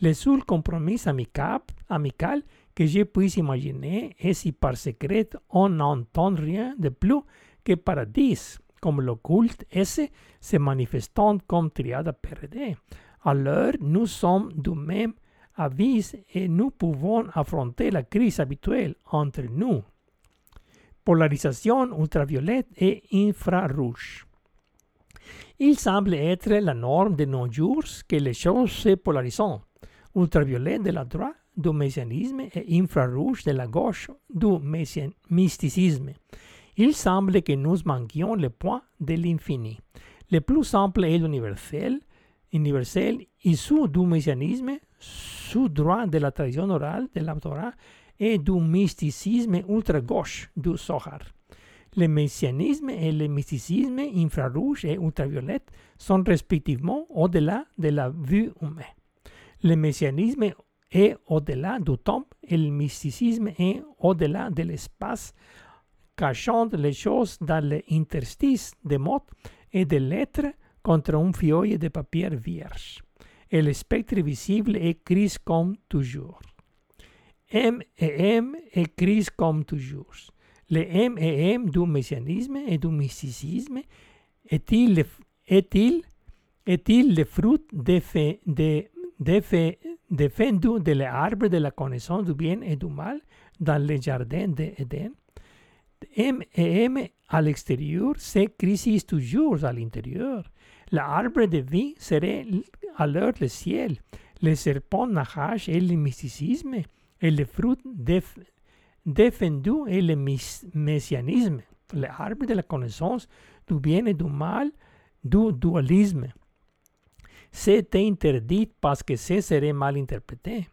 Le seul compromis amical, amical que je puisse imaginer est si par secret on n'entend rien de plus que paradis, comme l'occulte esse se manifestant comme triade PRD. Alors nous sommes du même avis et nous pouvons affronter la crise habituelle entre nous. Polarisation ultraviolette et infrarouge. Il semble être la norme de nos jours que les choses se polarisent. Ultraviolet de la droite du messianisme et infrarouge de la gauche du mysticisme. Il semble que nous manquions le point de l'infini. Le plus simple est l'universel, universel issu du messianisme, sous droit de la tradition orale de la Torah et du mysticisme ultra-gauche du Zohar. Le messianisme et le mysticisme infrarouge et ultraviolette sont respectivement au-delà de la vue humaine. Le messianisme est au-delà du temps et le mysticisme est au-delà de l'espace, cachant les choses dans l'interstice des mots et des lettres contre une feuille de papier vierge. Le spectre visible est gris comme toujours. M et M est gris comme toujours. Le M et M du messianisme et du mysticisme est-il le, est-il le fruit de, de, de, défendu de l'arbre de la connaissance du bien et du mal dans le jardin d'Éden? M et M à l'extérieur, c'est Christ toujours à l'intérieur. L'arbre de vie serait alors le ciel. Le serpent nage et le mysticisme le fruit défendu est le messianisme, l'arbre de la connaissance du bien et du mal, du dualisme. C'est interdit parce que ce serait mal interprété.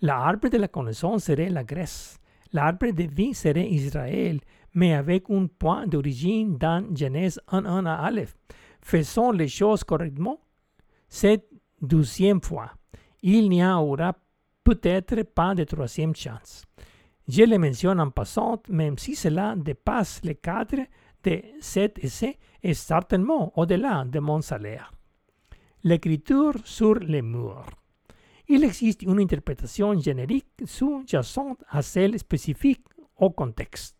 L'arbre de la connaissance serait la Grèce. L'arbre de vie serait Israël, mais avec un point d'origine dans Genèse 1.1 à Aleph. Faisons les choses correctement? C'est douzième fois. Il n'y aura peut-être pas de troisième chance. Je le mentionne en passant, même si cela dépasse le cadre de cet essai et certainement au-delà de mon salaire. L'écriture sur les murs. Il existe une interprétation générique sous-jacente à celle spécifique au contexte.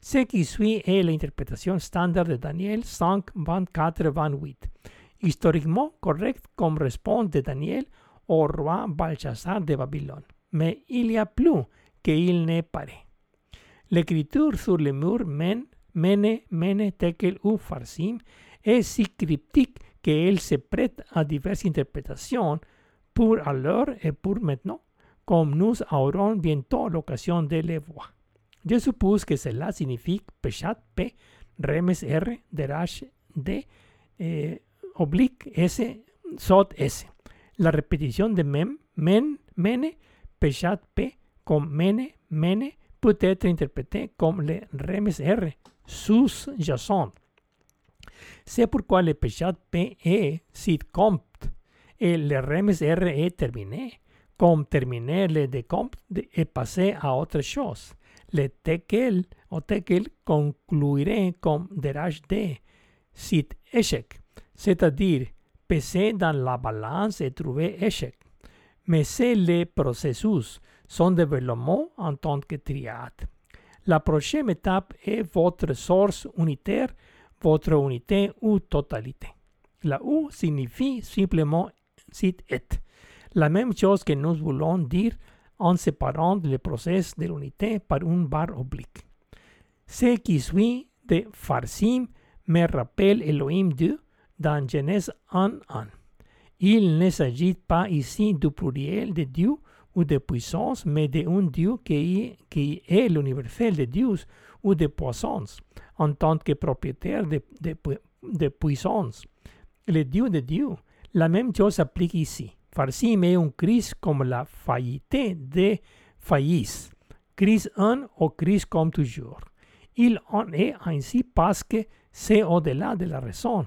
Ce qui suit est l'interprétation standard de Daniel 5, 24, 28. Historiquement correcte comme réponse de Daniel au roi de Babylone. Mais il y a plus n'est paraît. L'écriture sur le mur Men, Mene, Mene, Tekel ou Farsim est si cryptique qu'elle se prête à diverses interprétations pour alors et pour maintenant, comme nous aurons bientôt l'occasion de le voir. Je suppose que cela signifie Peshat P, Remes R, Derash D, oblique S, Sot S. La répétition de Mem, Men, Mene, Peshat P, comme Mene, Mene, peut être interprétée comme le Remes R, sous jacent. C'est pourquoi le Peshat P est sit compt et le Remes R est terminé. Comme terminer le décompte et passer à autre chose. Le tekel o tekel concluirait comme derage D, sit échec, c'est-à-dire peser dans la balance et trouver échec. Mais c'est le processus, son développement en tant que triade. La prochaine étape est votre source unitaire, votre unité ou totalité. La U signifie simplement sit et. La même chose que nous voulons dire en séparant le processus de l'unité par une barre oblique. Ce qui suit de Farsim me rappelle Elohim 2 dans Genèse 1.1. Il ne s'agit pas ici du pluriel de Dieu ou de puissance, mais d'un Dieu qui, est l'universel de Dieu ou de puissance, en tant que propriétaire de, de, puissance. Le Dieu de Dieu. La même chose s'applique ici. Farsim est une crise comme la faillite de faillisse. Crise 1 ou crise comme toujours. Il en est ainsi parce que c'est au-delà de la raison.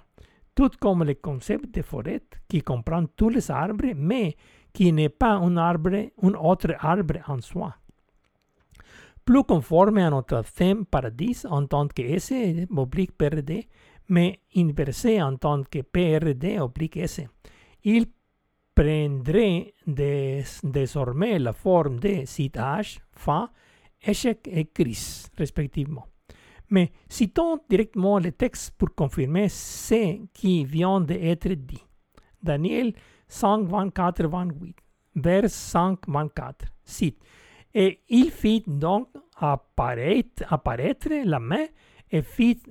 Tout comme le concept de forêt qui comprend tous les arbres, mais qui n'est pas un arbre, un autre arbre en soi. Plus conforme à notre thème paradis en tant que S oblique PRD, mais inversé en tant que PRD oblique S. Il prendrait désormais la forme de citage, fa, échec et crise, respectivement. Mais citons directement le texte pour confirmer ce qui vient d'être dit. Daniel 5, 24, 28, vers 5, 24, cite. Et il fit donc apparaître, apparaître la main et fit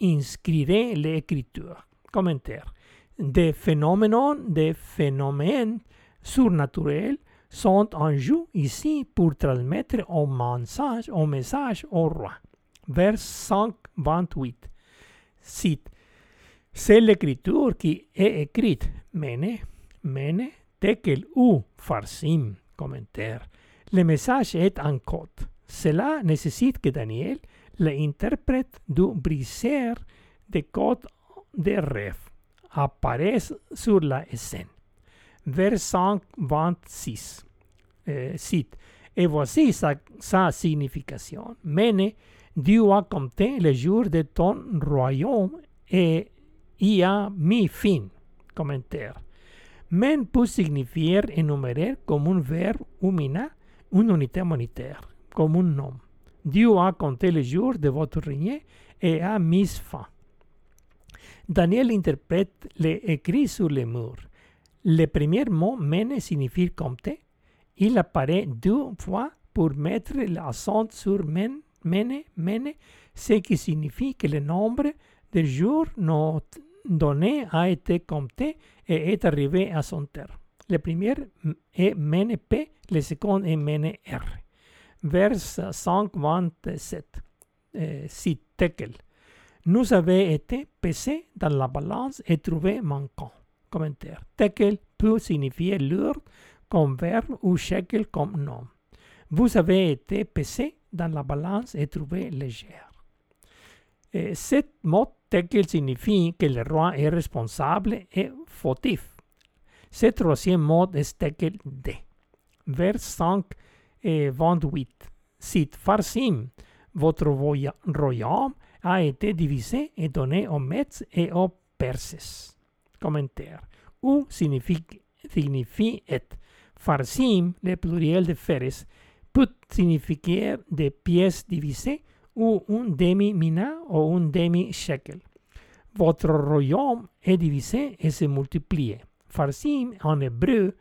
inscrire l'écriture. Commentaire des phénomènes, des phénomènes surnaturels sont en jeu ici pour transmettre un message, un message au roi. Vers 528. Cite. C'est l'écriture qui est écrite. Mene, mene, tekel ou farsim. Commentaire. Le message est en code. Cela nécessite que Daniel l'interprète du briseur des codes de rêve apparaissent sur la scène. Vers 126, euh, cite, et voici sa, sa, signification. Mene, Dieu a compté les jours de ton royaume et y a mis fin. Commentaire. Men peut signifier énumérer comme un verbe humina une unité monétaire, comme un nom. Dieu a compté les jours de votre règne et a mis fin. Daniel interprète les écrits sur les murs. Le premier mot mene signifie compter. Il apparaît deux fois pour mettre l'accent sur men, mene, mene, ce qui signifie que le nombre de jours non donné a été compté et est arrivé à son terme. Le premier est mene P, le second est mene R. Vers 527, euh, cite Tekel nous avait été pesé dans la balance et trouvé manquant. Commentaire. Tekel peut signifier lourd comme verbe ou shekel comme nom. Vous avez été pesé dans la balance et trouvé légère. Et mot tekel signifie que le roi est responsable et fautif. Ce troisième mot est tekel D. Vers 5 et 28. Cite Farsim, votre royaume a été divisé et donné aux Mets et aux Perses. Commentaire. Ou signifie, signifie et. Farsim, le pluriel de feres, peut signifier des pièces divisées ou un demi-mina ou un demi-shekel. Votre royaume est divisé et se multiplie. farci en hébreu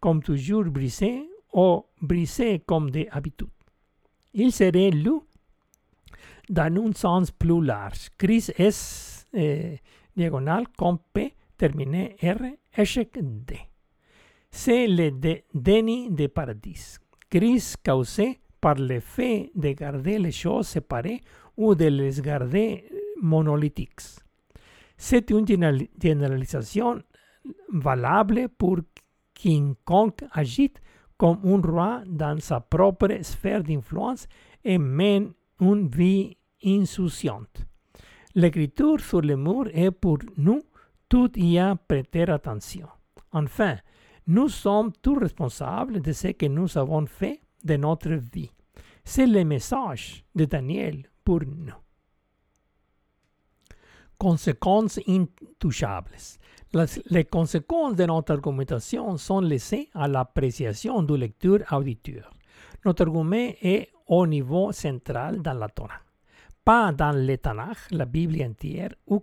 comme toujours brisé ou brisé comme des habitudes. Il serait lu dans un sens plus large. Christ est eh, diagonal comme P terminé R, échec D. C'est le déni de paradis. Crise causée par le fait de garder les choses séparées ou de les garder monolithiques. C'est une généralisation valable pour quiconque agite comme un roi dans sa propre sphère d'influence et mène une vie insouciante. L'écriture sur le mur est pour nous tout y prêter attention. Enfin, nous sommes tous responsables de ce que nous avons fait de notre vie. C'est le message de Daniel pour nous. Conséquences intouchables. Les conséquences de notre argumentation sont laissées à l'appréciation du lecteur-auditeur. Notre argument est au niveau central dans la Torah, pas dans le Tanakh, la Bible entière, ou,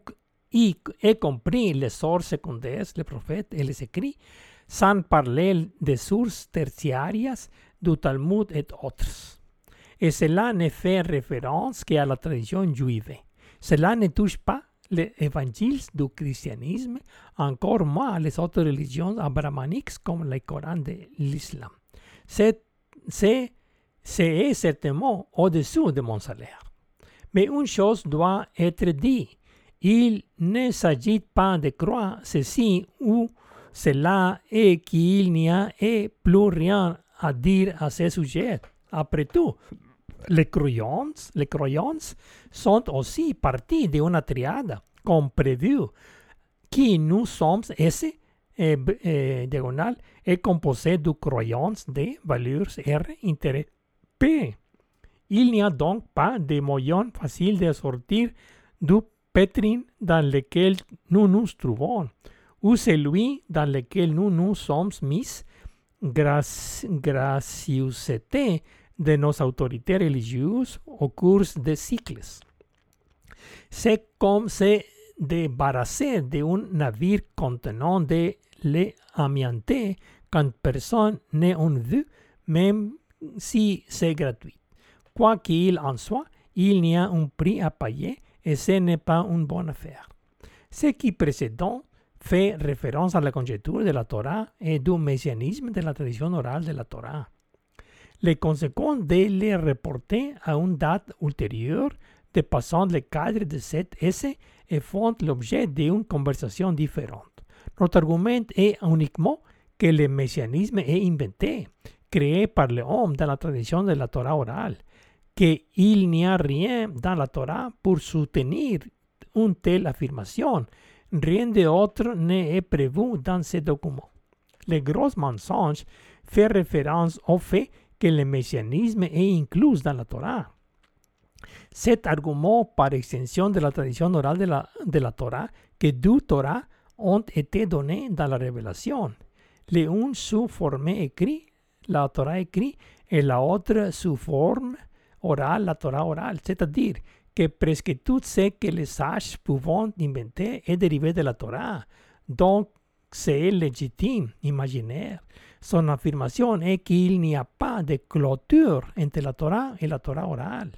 y compris les sources secondaires, les prophètes et les écrits, sans parler des sources tertiarias du Talmud et autres. Et cela ne fait référence qu'à la tradition juive. Cela ne touche pas les évangiles du christianisme, encore moins les autres religions abrahamiques comme le Coran de l'islam. C'est, c'est, c'est certainement au-dessous de mon salaire. Mais une chose doit être dite. Il ne s'agit pas de croire ceci ou cela et qu'il n'y a et plus rien à dire à ce sujet. Après tout, les croyants, les croyants sont aussi partie d'une triade, comme prévu, qui nous sommes ese eh, eh, diagonal est composé de croyances de valeurs R intérêt P. Il n'y a donc pas de moyen facile de sortir du pétrin dans lequel nous nous trouvons, ou celui dans lequel nous nous sommes mis grâce, gracieuseté de nos autorités religieuses au cours des cycles. C'est comme se débarrasser d'un navire contenant de lait amianté quand personne n'est en vue, même si c'est gratuit. Quoi qu'il en soit, il y a un prix à payer et ce n'est pas une bonne affaire. Ce qui précède fait référence à la conjecture de la Torah et du messianisme de la tradition orale de la Torah. Les conséquences de les reporter à une date ultérieure, dépassant le cadre de cette essai et font l'objet d'une conversation différente. Notre argument est uniquement que le messianisme est inventé, créé par l'homme dans la tradition de la Torah orale, qu'il n'y a rien dans la Torah pour soutenir une telle affirmation, rien d'autre n'est prévu dans ce document. Le gros mensonge fait référence au fait que le messianisme est inclus dans la Torah. Cet argument, par extension de la tradition orale de la, de la Torah, que deux Torah ont été donnés dans la révélation, l'une sous forme écrit, la Torah écrit, et la autre sous forme orale, la Torah orale, c'est-à-dire que presque tout ce que les sages pouvaient inventer est dérivé de la Torah. Donc, c'est légitime, imaginaire. Son affirmation est qu'il n'y a pas de clôture entre la Torah et la Torah orale.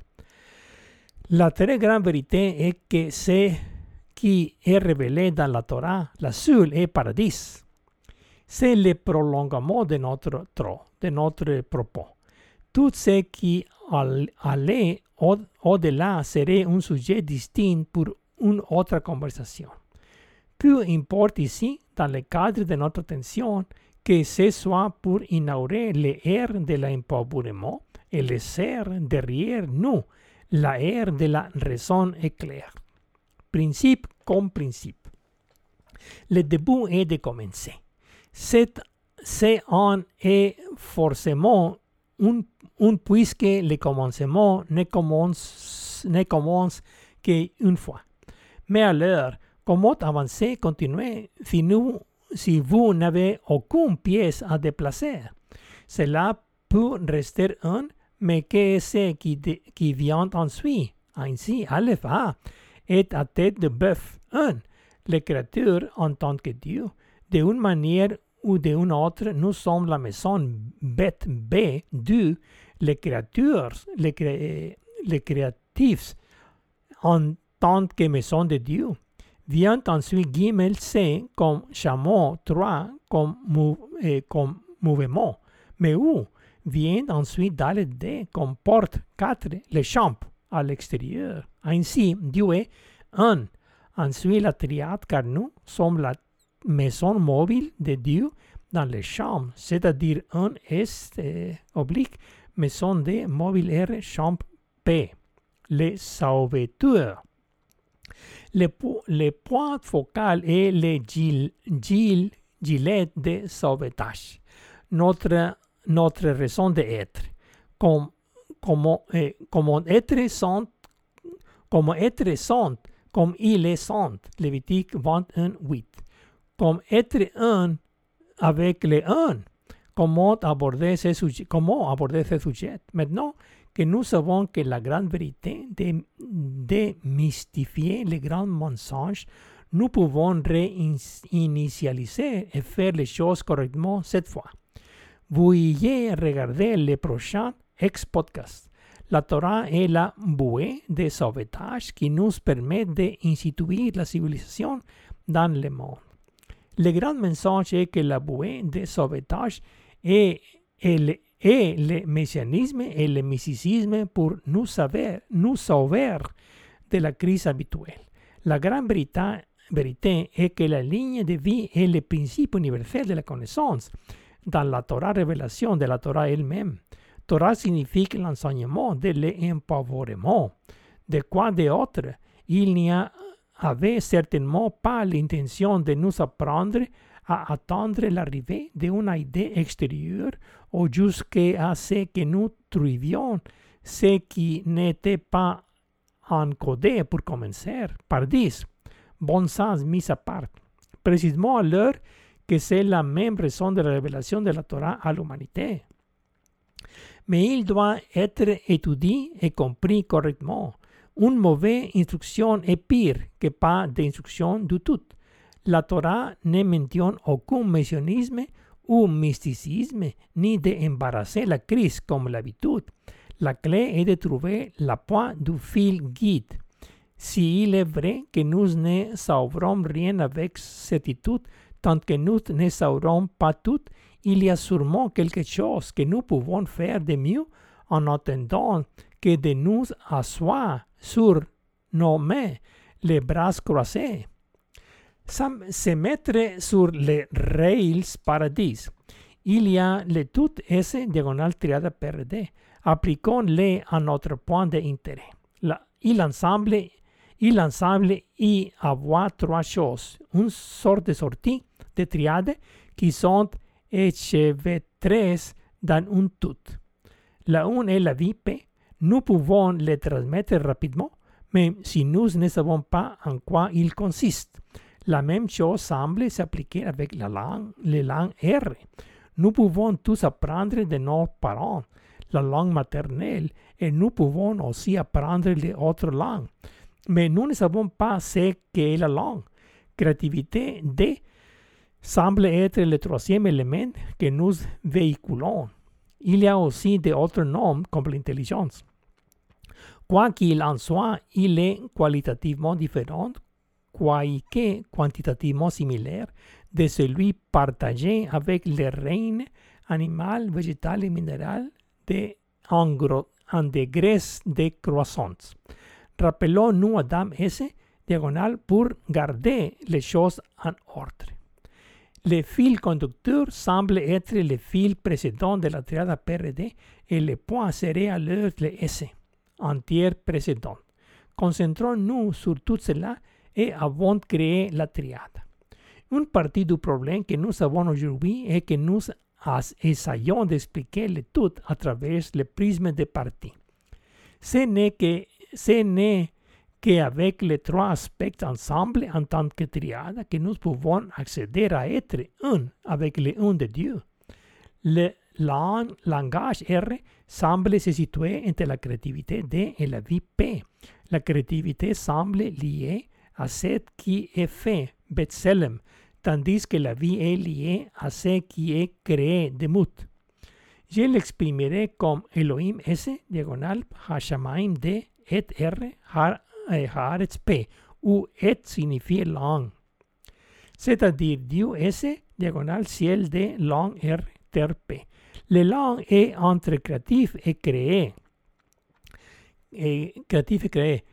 La très grande vérité est que ce qui est révélé dans la Torah, la seule est paradis. C'est le prolongement de notre de notre propos. Tout ce qui allait au-delà serait un sujet distinct pour une autre conversation. Peu importe ici, dans le cadre de notre attention, que ce soit pour inaugurer l'ère de l'empouvoirment et le ser derrière nous, la ère de la raison éclair. Principe comme principe. Le début est de commencer. C'est en est forcément un, puisque le commencement ne commence, ne commence qu'une fois. Mais alors, comment avancer, continuer? Si, nous, si vous n'avez aucune pièce à déplacer. Cela peut rester un, mais qu'est-ce qui, qui vient ensuite Ainsi, Aleph A est à tête de bœuf, un, les créatures en tant que Dieu, D'une manière ou d'une autre, nous sommes la maison bête B du les créatures, les, cré- les créatifs, en tant que maison de Dieu. Vient ensuite Gimel C comme chameau, 3 comme, mou- eh, comme mouvement. Mais où? Vient ensuite Dalet D comme porte, 4 les champs à l'extérieur. Ainsi, Dieu est un. Ensuite, la triade, car nous sommes la maison mobile de Dieu dans les chambres, c'est-à-dire un eh, oblique, maison D, mobile R, chambre P. Les sauveteurs. Le, le point focal est le gil, gil- gilet de sauvetage. Notre, notre raison d'être. Comme, comme, eh, comme être sant, comme être sant, comme il est sant. Lévitique 21, 8. Comme être un avec les un. Comment aborder ce sujet, comment aborder ce sujet. Maintenant que nous savons que la grande vérité de démystifier les grands mensonges, nous pouvons réinitialiser et faire les choses correctement cette fois. Veuillez regarder le prochain ex-podcast. La Torah est la bouée de sauvetage qui nous permet d'instituer la civilisation dans le monde. Le grand mensonge est que la bouée de sauvetage est, est le, est le messianisme et le mysticisme pour nous nous sauver de la crise habituelle. La grande vérité, vérité est que la ligne de vie est le principe universel de la connaissance dans la Torah révélation de la Torah elle-même. Torah signifie l'enseignement de l'empowerment. De quoi a avait certainement pas l'intention de nous apprendre à attendre l'arrivée d'une idée extérieure ou jusqu'à ce que nous trouvions ce qui n'était pas encodé pour commencer. Par 10. Bon sens mis à part. Précisément l'heure que c'est la même raison de la révélation de la Torah à l'humanité. Mais il doit être étudié et compris correctement. Une mauvaise instruction est pire que pas d'instruction du tout. La Torah ne mentionne aucun messianisme ou mysticisme, ni d'embarrasser la crise comme l'habitude. La clé est de trouver la pointe du fil guide. S'il est vrai que nous ne saurons rien avec certitude, tant que nous ne saurons pas tout, il y a sûrement quelque chose que nous pouvons faire de mieux en attendant que de nous asseoir sur mains, les bras croisés. Se sur les rails paradis. Il y a le tout S diagonale triade PRD. Appliquons-les à notre point d'intérêt. La- Il ensemble, il ensemble y avoir trois choses. Une sorte de sortie de triade qui sont échevêtrées dans un tout. La une est la vie P. Nous pouvons les transmettre rapidement, même si nous ne savons pas en quoi il consiste. La même chose semble s'appliquer avec la langue, les langues R. Nous pouvons tous apprendre de nos parents la langue maternelle et nous pouvons aussi apprendre les autres langues. Mais nous ne savons pas ce qu'est la langue. Créativité D semble être le troisième élément que nous véhiculons. Il y a aussi d'autres noms comme l'intelligence. Quoi qu'il en soit, il est qualitativement différent, quoique quantitativement similaire, de celui partagé avec les règnes animal, végétal et minéral de, en, degrés de croissance. Rappelons-nous Adam S. diagonale pour garder les choses en ordre. Le fil conducteur semble être le fil précédent de la triade PRD et le point serait alors le S, entière précédente. Concentrons-nous sur tout cela et avant de créer la triade. Une partie du problème que nous avons aujourd'hui est que nous essayons d'expliquer le tout à travers le prisme des parties. Ce n'est que ce n'est qu'avec les trois aspects ensemble en tant que triade que nous pouvons accéder à être un avec le un de Dieu. Le lang- langage R semble se situer entre la créativité D et la vie P. La créativité semble liée à ce qui est fait, Betselem, tandis que la vie est liée à ce qui est créé de mut. Je l'exprimerai comme Elohim S, diagonal, Hashamaim D, et R, Haaretz P, où et signifie langue. C'est-à-dire Dieu S, diagonal, ciel D, langue R, terre P. Le langue est entre créatif et créé. Et créatif et créé,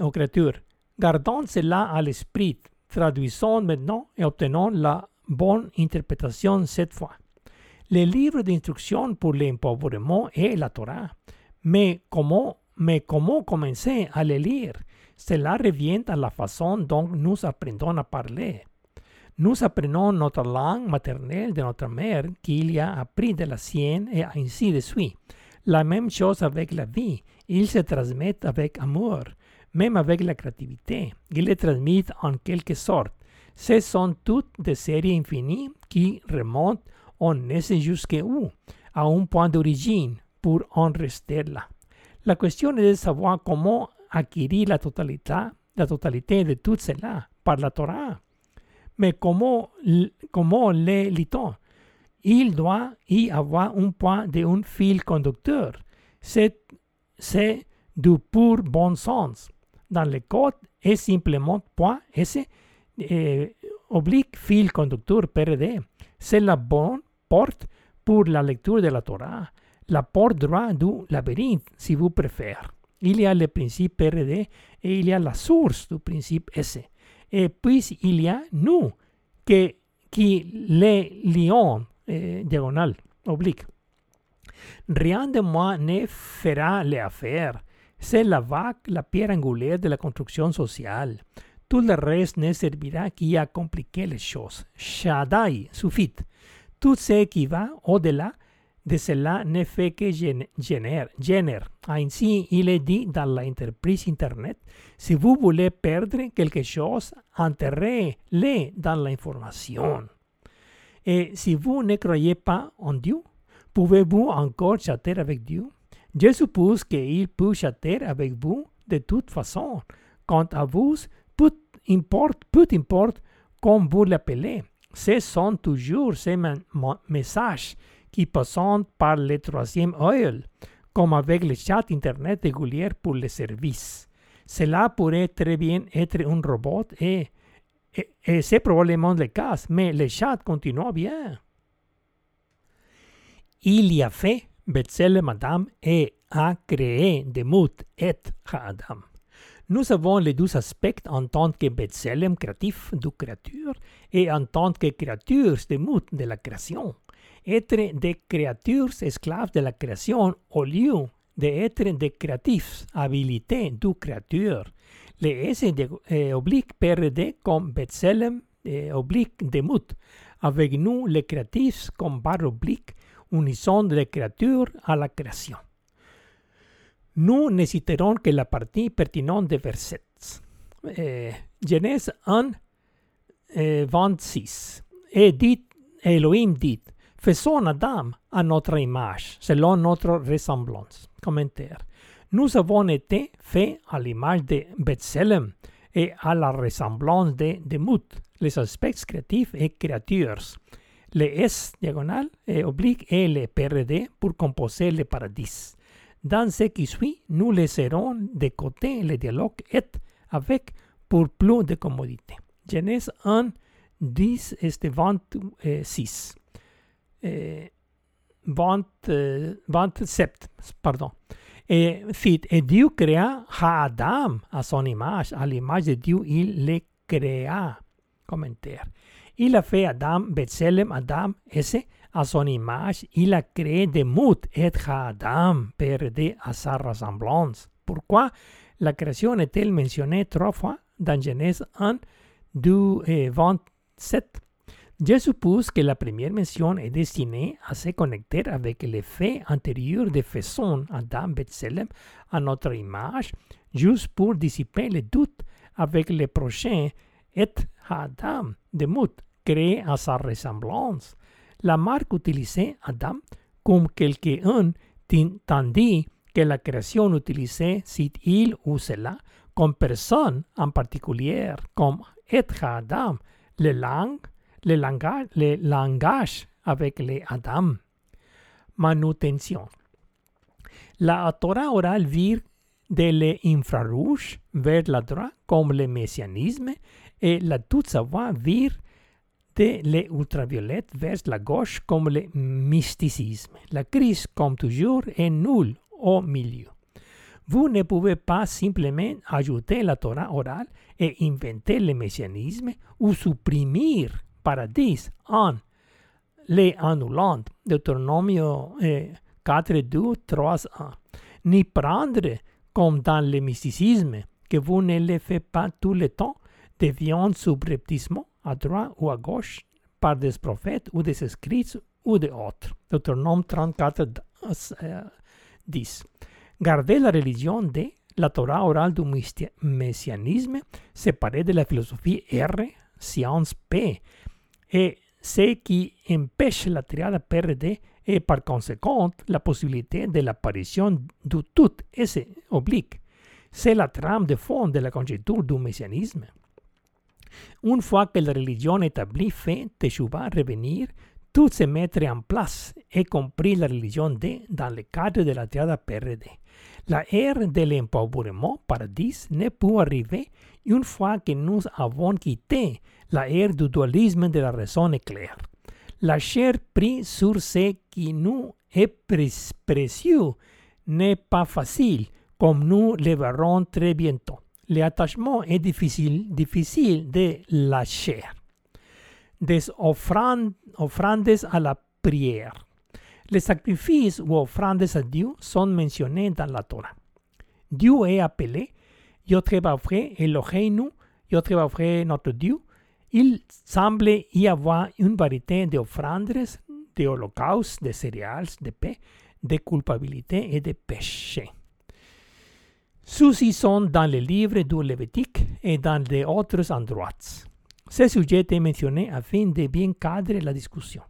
aux créatures. Gardons cela à l'esprit. Traduisons maintenant et obtenons la bonne interprétation cette fois. Le livre d'instruction pour l'empowerment est la Torah. Mais comment, mais comment commencer à le lire? Cela revient à la façon dont nous apprenons à parler. Nous apprenons notre langue maternelle de notre mère qu'il a appris de la sienne et ainsi de suite. La même chose avec la vie. Il se transmet avec amour, même avec la créativité. Il les transmet en quelque sorte. Ce sont toutes des séries infinies qui remontent on ese jusque où, à un point d'origine, pour en rester là. La question est de savoir comment acquérir la totalité, la totalité de tout cela par la Torah. Mais comment, comment les lit-on? Il doit y avoir un point de un fil conducteur. C'est, du pur bon sens. Dans le code, est simplement point S eh, oblique fil conducteur PRD. C'est la bonne porte pour la lecture de la Torah, la porte droit du labyrinthe, si vous préférez. Il y a le principe PRD et il y a la source du principe S. Et puis il y a nous, que, qui les lions, eh, diagonal, oblique. Rien de moi ne fera l'affaire. C'est la vague, la pierre angulaire de la construction sociale. Tout le reste ne servira qu'à compliquer les choses. Shaddai suffit. Tout ce qui va au-delà de cela ne fait que générer. Ainsi, il est dit dans l'entreprise Internet, si vous voulez perdre quelque chose, enterrez-le dans l'information. Et si vous ne croyez pas en Dieu, pouvez-vous encore chatter avec Dieu? Je suppose qu'il peut chatter avec vous de toute façon. Quant à vous, peu importe, peu importe comme vous l'appelez, ce sont toujours ces messages qui passent par le troisième œil, comme avec le chat Internet régulier pour les services. Cela pourrait très bien être un robot et, et, c'est probablement le cas, mais le chat continue bien. Il y a fait Betzel Madame et a créé de Mut et Adam. Nous avons les deux aspects en tant que Betselem créatif de créature et en tant que créatures de mout de la création. Être des créatures esclaves de la création au lieu d'être des créatifs habilités du créature. Les S de, eh, oblique PRD comme Betselem eh, oblique de mout. Avec nous, les créatifs comme oblique, unison de créature à la création. Nous nécessiterons que la partie pertinente des versets. Eh, Genèse 1, eh, 26. Et dit, Elohim dit, faisons Adam à notre image, selon notre ressemblance. Commentaire. Nous avons été faits à l'image de Bethselem et à la ressemblance de Demut, les aspects créatifs et créatures. Les S diagonal et oblique et le PRD pour composer le paradis. Dans ce qui suit, nous laisserons de côté le dialogue et avec pour plus de commodité. Genèse 1, 10 este 26. Eh, 20, eh, 27, pardon. Et, fit, et Dieu créa Adam à son image, à l'image de Dieu, il le créa. Commentaire. Il a fait Adam, Betselem, Adam, ese, à son image, il a créé de Mut et Adam, perdé à sa ressemblance. Pourquoi? La création est-elle mentionnée trois fois dans Genèse 1 du 27 Je suppose que la première mention est destinée à se connecter avec l'effet antérieur de faisons Adam Betselem à notre image, juste pour dissiper les doutes avec le prochain et Adam de Mut, créé à sa ressemblance. La marque utilisée Adam comme quelqu'un tandis que la création utilisait cet il ou cela comme personne en particulier, comme être Adam, le langue, le langage, le langage avec les Adam. Manutention. La Torah orale vire de l'infrarouge vers la droite comme le messianisme et la toute savoir vire de l'ultraviolette vers la gauche comme le mysticisme. La crise, comme toujours, est nulle au milieu. Vous ne pouvez pas simplement ajouter la Torah orale et inventer le messianisme ou supprimer paradis en les annulant, Deutéronomio eh, 4, 2, 3, 1, ni prendre, comme dans le mysticisme, que vous ne le faites pas tout le temps, des viandes subrepticement à droite ou à gauche par des prophètes ou des écrits ou des autres. Deutéronome 34, 10. Gardez la religion de la Torah orale du messianisme séparée de la philosophie R, science P, et ce qui empêche la triade PRD et par conséquent la possibilité de l'apparition du tout S oblique. C'est la trame de fond de la conjecture du messianisme. Une fois que la religion établie fait Teshuvah revenir, se mettre en place, y compris la religion D dans le cadre de la triade PRD. La ère de l'empouvoirment paradis ne peut arriver une fois que nous avons quitté la ère du dualisme de la raison éclair. La chair prise sur ce qui nous est précieux n'est pas facile, comme nous le verrons très bientôt. L'attachement est difficile, difficile de la chair. Des offrandes, à la prière. Les sacrifices ou offrandes à Dieu sont mentionnés dans la Torah. Dieu est appelé Yotrebavré Eloheinu, Yotrebavré notre Dieu. Il semble y avoir une variété d'offrandes, de holocaustes, de céréales, de paix, de culpabilité et de péché. Ceux-ci sont dans le livre du Lévitique et dans d'autres endroits. Ce sujet est mentionné afin de bien cadrer la discussion.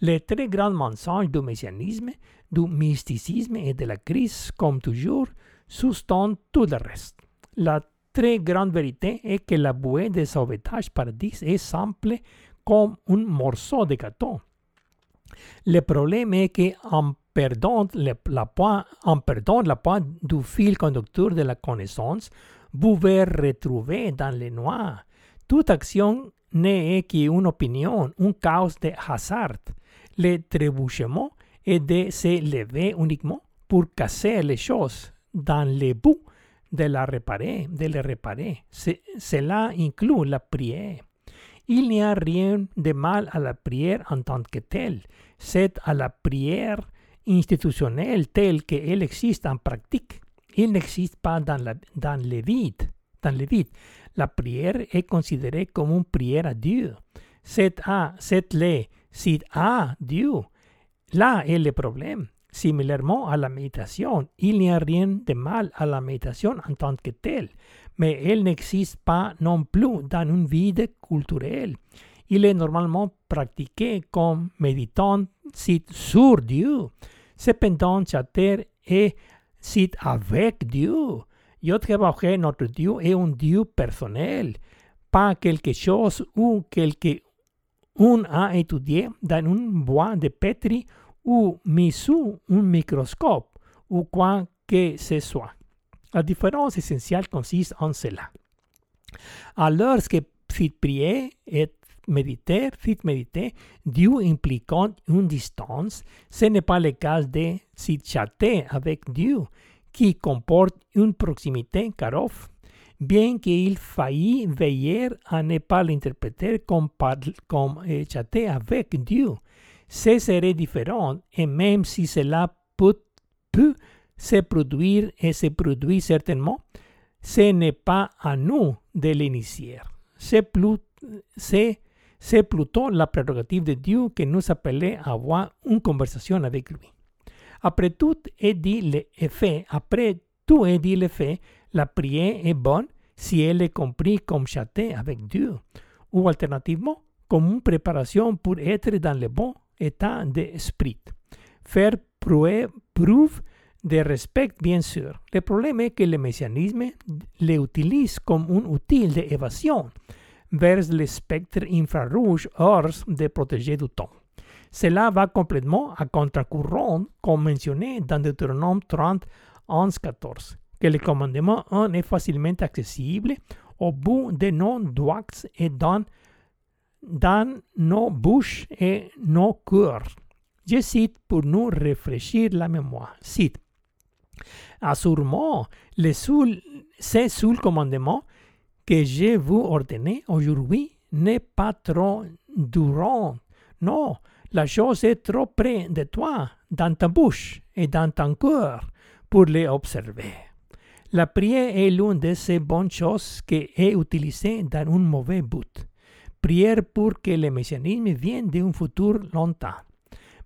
Les très grands mensonges du messianisme, du mysticisme et de la crise, comme toujours, sous-tendent tout le reste. La très grande vérité est que la bouée de sauvetage paradis est simple comme un morceau de gâteau. Le problème est qu'en perdant, la point, en perdant la pointe du fil conducteur de la connaissance, vous pouvez retrouver dans le noir. Toute action n'est qu'une opinion, un chaos de hasard. Le trébuchement est de se lever uniquement pour casser les choses dans le but de la réparer, de les réparer. Cela inclut la prière. Il n'y a rien de mal à la prière en tant que telle. C'est à la prière institutionnelle telle qu'elle existe en pratique. Il n'existe pas dans, la, dans. Dans le vide. La prière est considérée comme une prière à Dieu. C'est à, c'est le, c'est à Dieu. Là est le problème. Similairement à la méditation, il n'y a rien de mal à la méditation en tant que telle, mais elle n'existe pas non plus dans une vie culturelle. Il est normalement pratiqué comme méditant sur Dieu. Cependant, chatter est sit avec Dieu. Yo que notre Dieu est un Dieu personnel, pas quelque chose ou quelque un a étudié dans un bois de pétri ou mis sous un microscope ou quoi que ce soit. La différence essentielle consiste en cela. Alors que fit prier et méditer, fit méditer, Dieu impliquant une distance, ce n'est pas le cas de sit chatter avec Dieu, qui comporte une proximité carof, bien qu'il faille veiller à ne pas l'interpréter comme, comme eh, chatter avec Dieu, ce serait différent et même si cela peut, peut se produire et se produit certainement, ce n'est pas à nous de l'initier. C'est plutôt la prérogative de Dieu que nous appelait à avoir une conversation avec lui. Après tout est dit le fait, après tout est dit le fait, la prière est bonne si elle est comprise comme chatter avec Dieu, ou alternativement comme une préparation pour être dans le bon état d'esprit. Faire preuve de respect, bien sûr. Le problème est que le messianisme le utilise comme un outil d'évasion. vers le spectre infrarouge hors de protéger du temps. Cela va complètement à contre-courant, comme mentionné dans Deutéronome 30, 11, 14, que le commandement 1 est facilement accessible au bout de nos doigts et dans, nos bouches et nos cœurs. Je cite pour nous réfléchir la mémoire. Cite. Assurément, c'est sous le commandement que je vous ordonne aujourd'hui n'est pas trop durant. Non, la chose est trop près de toi, dans ta bouche et dans ton cœur, pour les observer. La prière est l'une de ces bonnes choses qui est utilisée dans un mauvais but. Prière pour que le messianisme vienne d'un futur longtemps.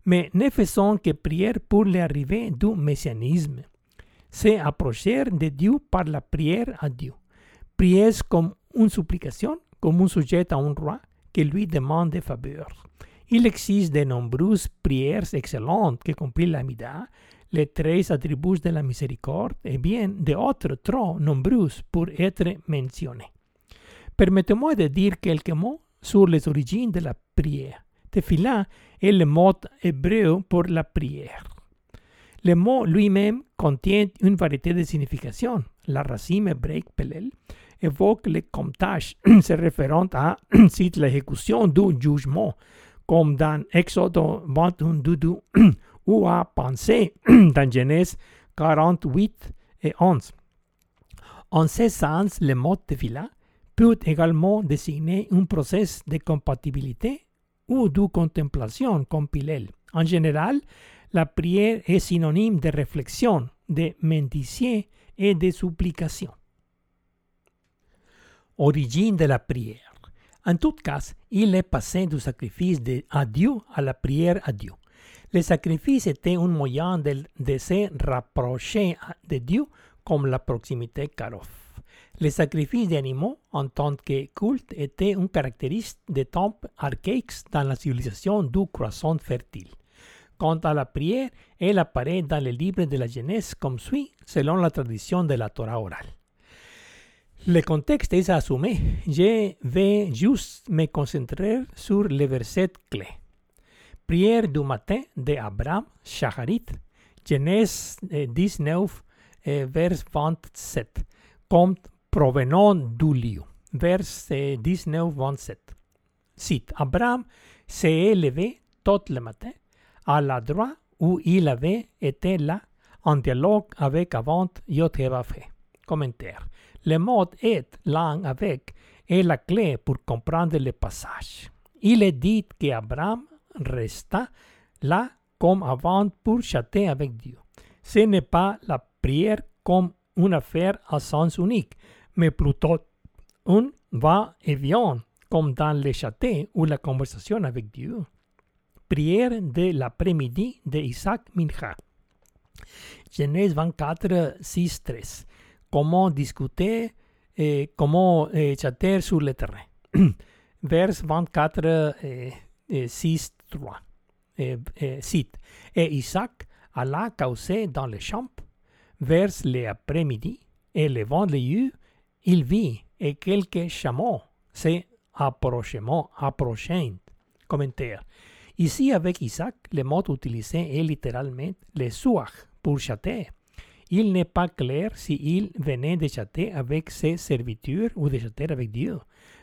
Mais ne faisons que prière pour l'arrivée du messianisme. C'est approcher de Dieu par la prière à Dieu. Prière comme une supplication, comme un sujet à un roi qui lui demande des faveurs. Il existe de nombreuses prières excellentes qui complètent l'amida, les 13 attributs de la miséricorde et bien d'autres trop nombreuses pour être mentionnées. Permettez-moi de dire quelques mots sur les origines de la prière. Tefila est le mot hébreu pour la prière. Le mot lui-même contient une variété de significations. La racine hébraïque pelel évoque le comptage se référant à l'exécution du jugement comme dans Exode 21, 12, ou à penser dans Genèse 48 et 11. En ce sens, le mot tefila peut également désigner un processus de compatibilité ou de contemplation comme Pilel. En général, la prière est synonyme de réflexion, de mendicier et de supplication. Origine de la prière. En tout cas, il est passé du sacrifice de, à Dieu à la prière à Dieu. Le sacrifice était un moyen de, se rapprocher de Dieu comme la proximité Karof. Le sacrifice d'animaux en tant que culte était une caractéristique des temples archaïques dans la civilisation du croissant fertile. Quant à la prière, elle apparaît dans le livre de la Genèse comme suit, selon la tradition de la Torah orale. Le contexte est assumé. Je vais juste me concentrer sur les versets clés. Prière du matin de Abraham, Shacharit, Genèse 19, vers 27, comme provenant du lieu. Vers 19, 27. Cite, Abraham s'est levé tout le matin à l'endroit où il avait été là en dialogue avec avant fait. Commentaire. Le mot est langue avec est la clé pour comprendre le passage. Il est dit qu'Abraham resta là comme avant pour chatter avec Dieu. Ce n'est pas la prière comme une affaire à sens unique, mais plutôt un va-et-vient, comme dans le châté ou la conversation avec Dieu. Prière de l'après-midi de Isaac Mincha. Genèse 24, 6, 13 comment discuter et comment eh, chatter sur le terrain. Vers 24, 6, 3. cite. Et Isaac alla causer dans le champ vers l'après-midi, et levant les yeux, il vit et quelques chameaux se approchant. Commentaire. Ici, avec Isaac, le mot utilisé est littéralement le suach pour chatter il n'est pas clair s'il venait de chatter avec ses serviteurs ou de chatter avec Dieu.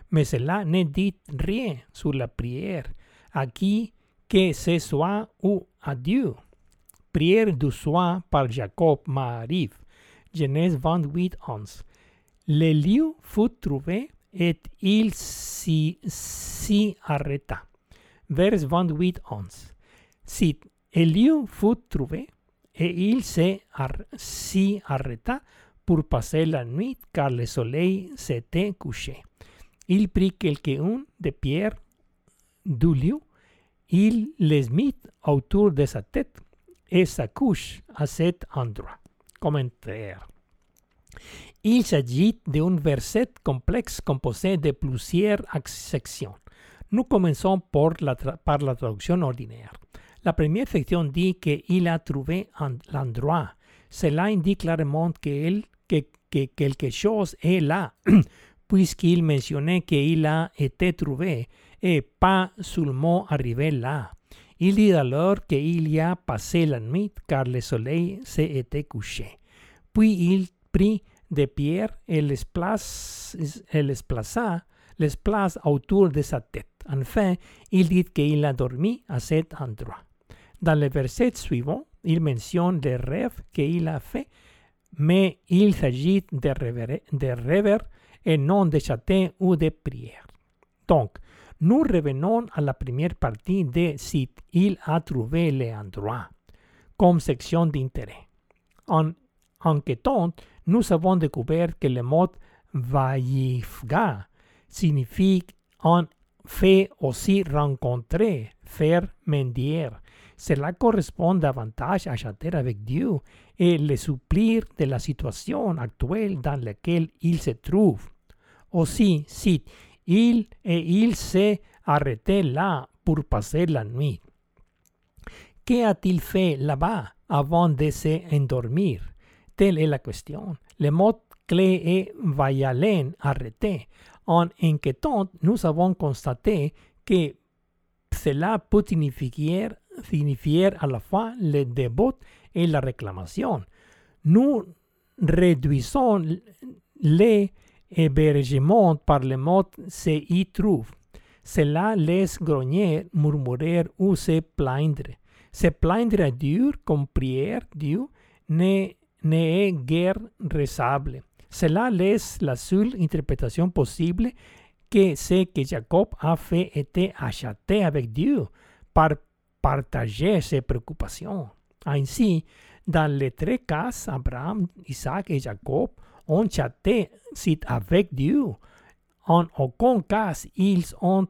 Mais cela ne dit rien sur la prière, à qui que ce soit ou à Dieu. Prière du soir par Jacob m'arrive. Genèse 28, 11. Le lieu fut trouvé et il s'y, arrêta. Vers 28, 11. Si le lieu fut trouvé, et il s'y arrêta pour passer la nuit car le soleil s'était couché. Il prit quelques-unes de pierres du lieu, il les mit autour de sa tête et sa couche à cet endroit. Commentaire. Il s'agit d'un verset complexe composé de plusieurs sections. Nous commençons par la, par la traduction ordinaire. La première section dit qu'il a trouvé l'endroit. Cela indique clairement que, que, quelque chose est là puisqu'il mentionnait qu'il a été trouvé et pas seulement arrivé là. Il dit alors qu'il y a passé la nuit car le soleil été couché. Puis il prit des pierres et les, les plaça, les place autour de sa tête. Enfin, il dit qu'il a dormi à cet endroit. Dans le verset suivant, il mentionne les rêves qu'il a fait, mais il s'agit de de et non de châtaignes ou de prières. Donc, nous revenons à la première partie de si il a trouvé l'endroit comme section d'intérêt. En enquêtant, nous avons découvert que le mot vaïfga signifie en fait aussi rencontrer, faire mendier. Cela correspond davantage à chanter avec Dieu et le supplir de la situation actuelle dans laquelle il se trouve. Aussi, si il et il s'est arrêté là pour passer la nuit. Qu'a-t-il fait là-bas avant de s'endormir Telle est la question. Le mot clé est vayalen, arrêté. En inquiétant, nous avons constaté que cela peut signifier, signifier à la fois le débat et la réclamation. Nous réduisons les hébergement par le mot se y trouve. Cela laisse grogner, murmurer ou se plaindre. Se plaindre à Dieu comme prière Dieu n'est guère rezable. Cela laisse la seule interprétation possible que c'est que Jacob a fait était acheté avec Dieu par partager ses préoccupations. Ainsi, dans les trois cas, Abraham, Isaac et Jacob ont chaté sit avec Dieu. En aucun cas, ils, ont,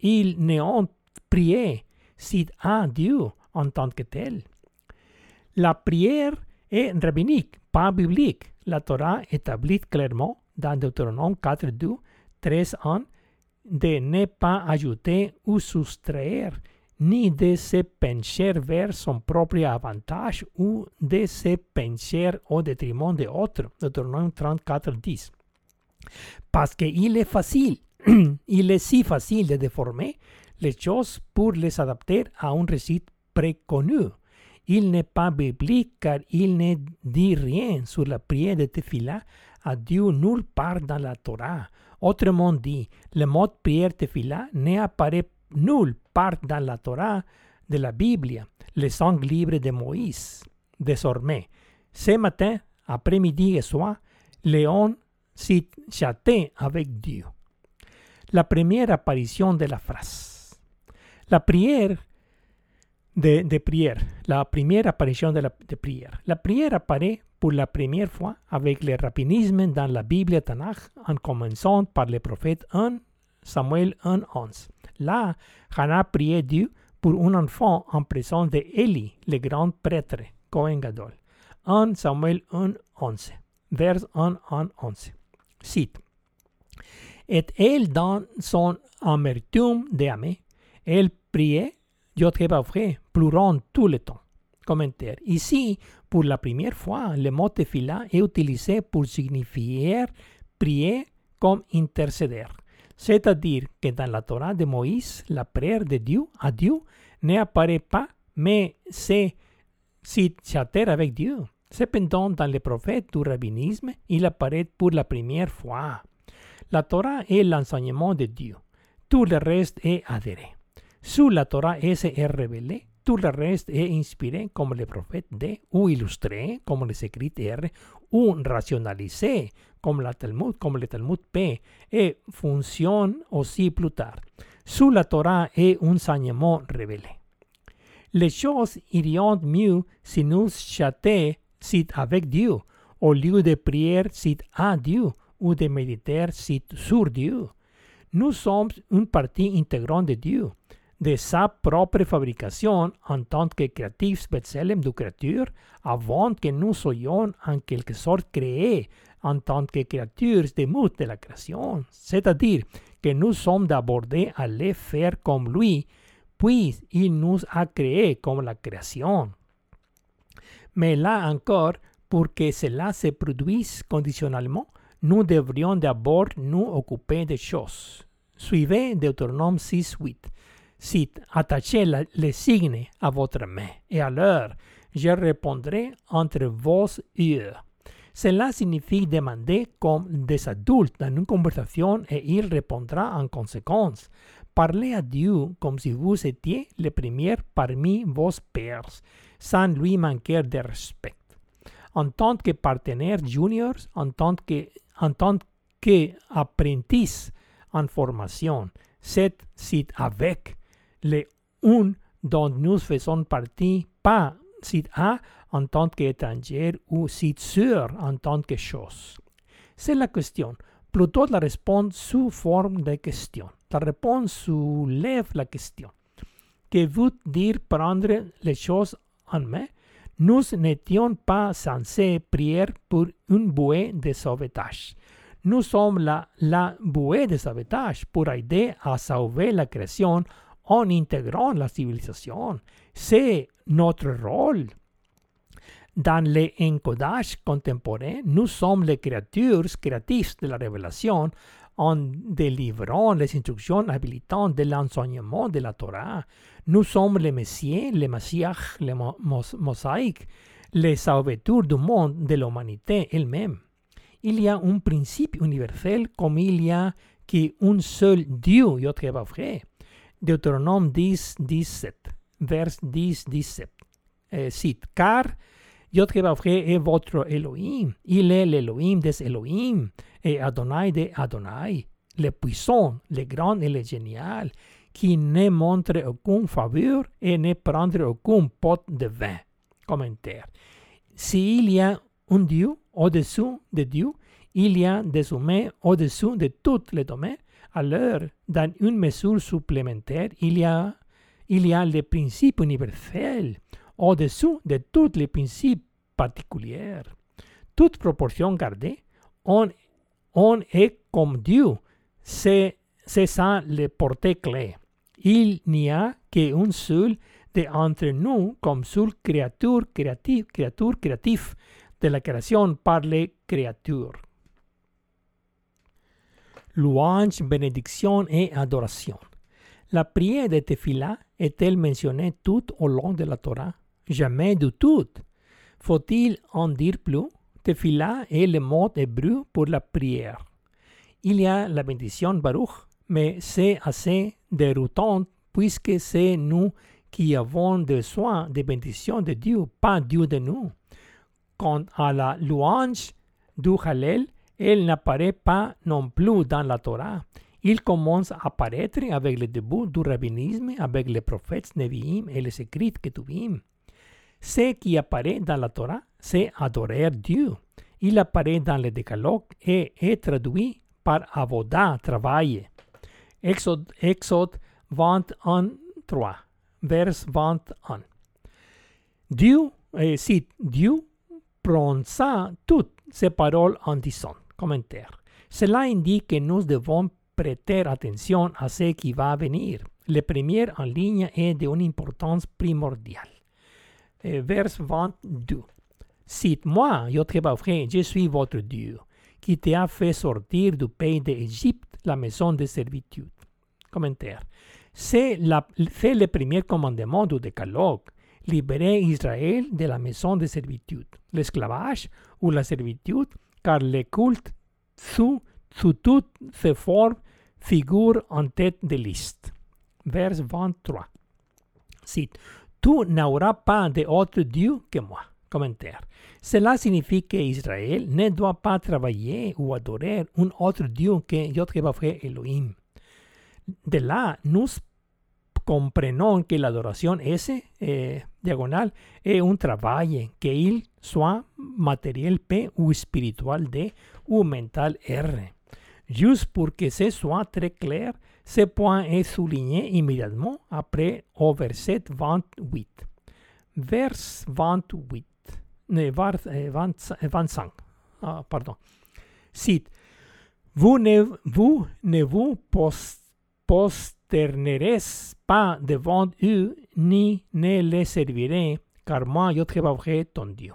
ils ne ont prié à Dieu en tant que tel. La prière est rabbinique, pas biblique. La Torah établit clairement dans Deutéronome 4, 2, 13 ans de ne pas ajouter ou soustraire ni de se pencher vers son propre avantage ou de se pencher au détriment de autres. Deutéronome 34, 10. Parce qu'il est facile, il est si facile de déformer les choses pour les adapter à un récit préconnu. Il n'est pas biblique car il ne dit rien sur la prière de Tefila à Dieu nulle part dans la Torah. Autrement dit, le mot prière Tefila n'apparaît nulle part dans la Torah de la Bible, le sang libre de Moïse. Désormais, ce matin, après-midi et soir, Léon s'est avec Dieu. La première apparition de la phrase. La prière de, de prière. La première apparition de la de prière. La prière apparaît pour la première fois avec le rapinisme dans la Bible Tanakh en commençant par le prophète 1 Samuel 1, 11. Là, Hannah priait Dieu pour un enfant en présence de Eli, le grand prêtre, Cohen Gadol. 1 Samuel 1, 11. Vers 1, 1, 11. Cite. Et elle, dans son amertume d'aimer, elle priait, Dieu vrai, pleurant tout le temps. Commentaire. Ici, pour la première fois, le mot tefila est utilisé pour signifier prier comme intercéder. C'est-à-dire que dans la Torah de Moïse, la prière de Dieu à Dieu n'apparaît pas, mais c'est chatter avec Dieu. Cependant, dans les prophètes du rabbinisme, il apparaît pour la première fois. La Torah est l'enseignement de Dieu. Tout le reste est adhéré. Sous la Torah est révélé, tout le reste est inspiré comme les prophètes D, ou illustré comme les écrits R, ou rationalisé comme, la Talmud, comme le Talmud P, et fonctionne aussi plus tard. Sous la Torah est un enseignement révélé. Les choses iriont mieux si nous châtaient sit avec Dieu, au lieu de prier sit à Dieu ou de méditer sit sur Dieu. Nous sommes une partie intégrante de Dieu de sa propre fabrication en tant que créatifs Betselem de créature, avant que nous soyons en quelque sorte créés en tant que créatures de mots de la création, c'est-à-dire que nous sommes d'abordés à les faire comme lui, puis il nous a créés comme la création. Mais là encore, pour que cela se produise conditionnellement, nous devrions d'abord nous occuper des choses. Suivez Deutéronome 6, 8. Cite, attachez les signes à votre main, et alors je répondrai entre vos yeux. Cela signifie demander comme des adultes dans une conversation et il répondra en conséquence. Parlez à Dieu comme si vous étiez le premier parmi vos pairs, sans lui manquer de respect. En tant que partenaire junior, en tant que, en apprentice en formation, c'est c'est avec le un dont nous faisons partie, pas c'est à en tant qu'étranger ou c'est sûr en tant que chose. C'est la question. Plutôt la réponse sous forme de question. La réponse soulève la question. Que veut dire prendre les choses en main? Nous n'étions pas censés prier pour une bouée de sauvetage. Nous sommes la, la bouée de sauvetage pour aider à sauver la création en intégrant la civilisation. C'est notre rôle. Dans l'encodage contemporain, nous sommes les créatures créatives de la révélation en délivrant les instructions habilitantes de l'enseignement de la Torah. Nous sommes les Messieurs, les Messias, les mo- mos- mosaïques, les sauveteurs du monde, de l'humanité elle-même. Il y a un principe universel comme il y a qu'un seul Dieu, Yod-Hé-Vav-Hé. Deutéronome 10, 17, vers 10, 17. Euh, cite, car Yod-Hé-Vav-Hé est votre Elohim. Il est l'Elohim des Elohim et Adonai de Adonai, le puissant, le grand et le génial, qui ne montre aucune faveur et ne prendre aucun pot de vin. Commentaire. S'il y a un Dieu au-dessous de Dieu, il y a des humains au-dessous de tous les domaines, alors, dans une mesure supplémentaire, il y a, les principes universels au-dessous de tous les principes particuliers. Toute proportion gardée, on, est comme Dieu. C'est ça le portée clé. Il n'y a qu'un seul de entre nous comme seule créature créative, créature créative de la création par les créatures. Louange, bénédiction et adoration. La prière de Tefila est-elle mentionnée tout au long de la Torah? Jamais du tout. Faut-il en dire plus? Tefila est le mot hébreu pour la prière. Il y a la bénédiction Baruch, mais c'est assez déroutant puisque c'est nous qui avons besoin de bénédiction de Dieu, pas Dieu de nous. Quant à la louange du Hallel, elle n'apparaît pas non plus dans la Torah. Il commence à apparaître avec le début du rabbinisme, avec les prophètes Nevi'im et les écrits Ketuvim. Ce qui apparaît dans la Torah, c'est adorer Dieu. Il apparaît dans le décalogue et est traduit par avoda, travail. Exode, Exode 21, 3, vers 21. Dieu, eh, Dieu prononça toutes ces paroles en disant, commentaire. Cela indique que nous devons prêter attention à ce qui va venir. Le premier en ligne est d'une importance primordiale. Eh, vers 22. Cite-moi, Yod-Hé-Vav-Hé, je suis votre Dieu, qui t'a fait sortir du pays d'Égypte, la maison de servitude. Commentaire. C'est le premier commandement du décalogue. Libérer Israël de la maison de servitude, l'esclavage ou la servitude, car le culte sous, sous toutes ses formes figure en tête de liste. Vers 23. Cite. Tu n'auras pas d'autre Dieu que moi. Commentaire. Cela signifie que Israël ne doit pas travailler ou adorer un autre Dieu que Yod-Hé-Vav-Hé Elohim. De là, nous comprenons que l'adoration S, eh, diagonal, est un travail, qu'il soit matériel P ou spirituel D ou mental R. Juste pour que ce soit très clair, ce point est souligné immédiatement après au verset 28. Vers 28, ne, var- eh, 20 eh, 25, ah, pardon. Cite, vous ne vous, ne vous pos- posterneres pas devant eux, ni ne les servirez, car moi, Yod-Hé-Vav-Hé, ton Dieu.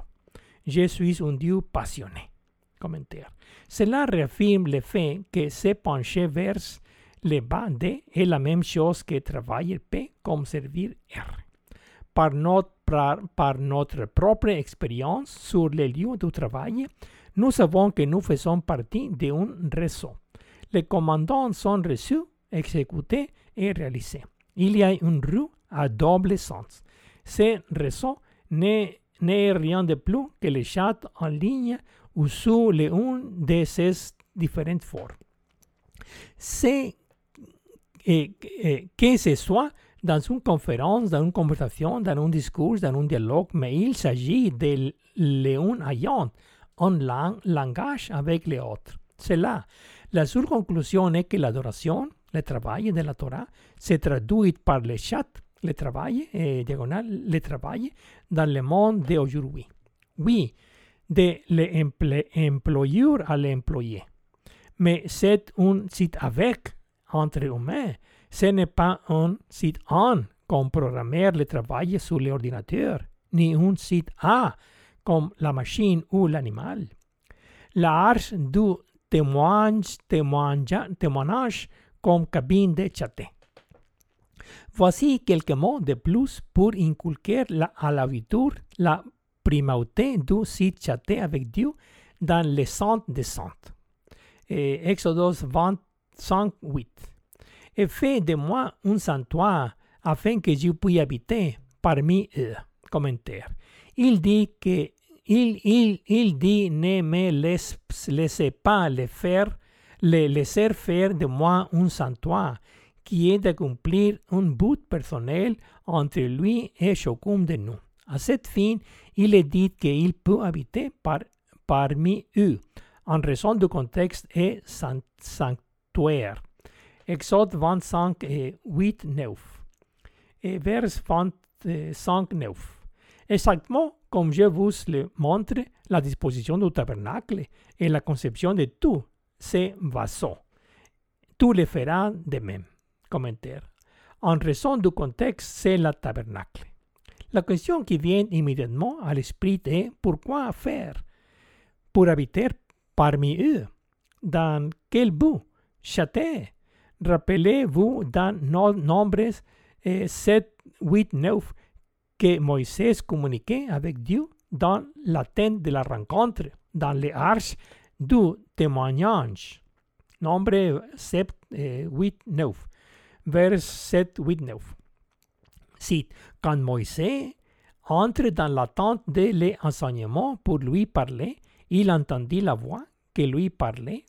Je suis un Dieu passionné. Commentaire. Cela réaffirme le fait que se pencher vers le bas D est la même chose que travailler P comme servir R. Par notre, par, notre propre expérience sur les lieux de travail, nous savons que nous faisons partie d'un réseau. Les commandants sont reçus, exécutés et réalisés. Il y a une rue à double sens. Ce réseau n'est rien de plus que le chat en ligne ou sous l'une de ces différentes formes. C'est et, et, que ce soit dans une conférence, dans une conversation, dans un discours, dans un dialogue, mais il s'agit de l'un ayant un lang langage avec les autres. C'est là. La seule conclusion est que l'adoration, le travail de la Torah, se traduit par le chat, le travail, et diagonal, le travail, dans le monde d'aujourd'hui. Oui, de l'employeur à l'employé. Mais c'est un site avec, entre humains. Ce n'est pas un site en, comme programmer le travail sur l'ordinateur, ni un site A, comme la machine ou l'animal. La arche du témoignage, témoignage comme cabine de chaté. Voici quelques mots de plus pour inculquer la, à l'auditeur la primauté du site chaté avec Dieu dans les centres des centres. Exodus 25, 8. Et fais de moi un sanctuaire afin que je puisse habiter parmi eux. Commentaire. Il dit que il, il, il dit ne me laisse, laissez pas le faire, le laisser faire de moi un sanctuaire qui est d'accomplir un but personnel entre lui et chacun de nous. À cette fin, il est dit qu'il peut habiter par, parmi eux, en raison du contexte et sanctuaire. Exode 25, 8, 9. Et vers 25, 9. Exactement comme je vous le montre, la disposition du tabernacle et la conception de tous ces vassaux. Tout le fera de même. Commentaire. En raison du contexte, c'est le tabernacle. La question qui vient immédiatement à l'esprit est pourquoi faire Pour habiter parmi eux. Dans quel but Châter. Rappelez-vous dans Nombres 7, 8, 9 que Moïse communiquait avec Dieu dans la tente de la rencontre, dans les arches du témoignage. Nombre 7, 8, 9. Vers 7, 8, 9. Cite, quand Moïse entre dans la tente de l'enseignement pour lui parler, il entendit la voix qui lui parlait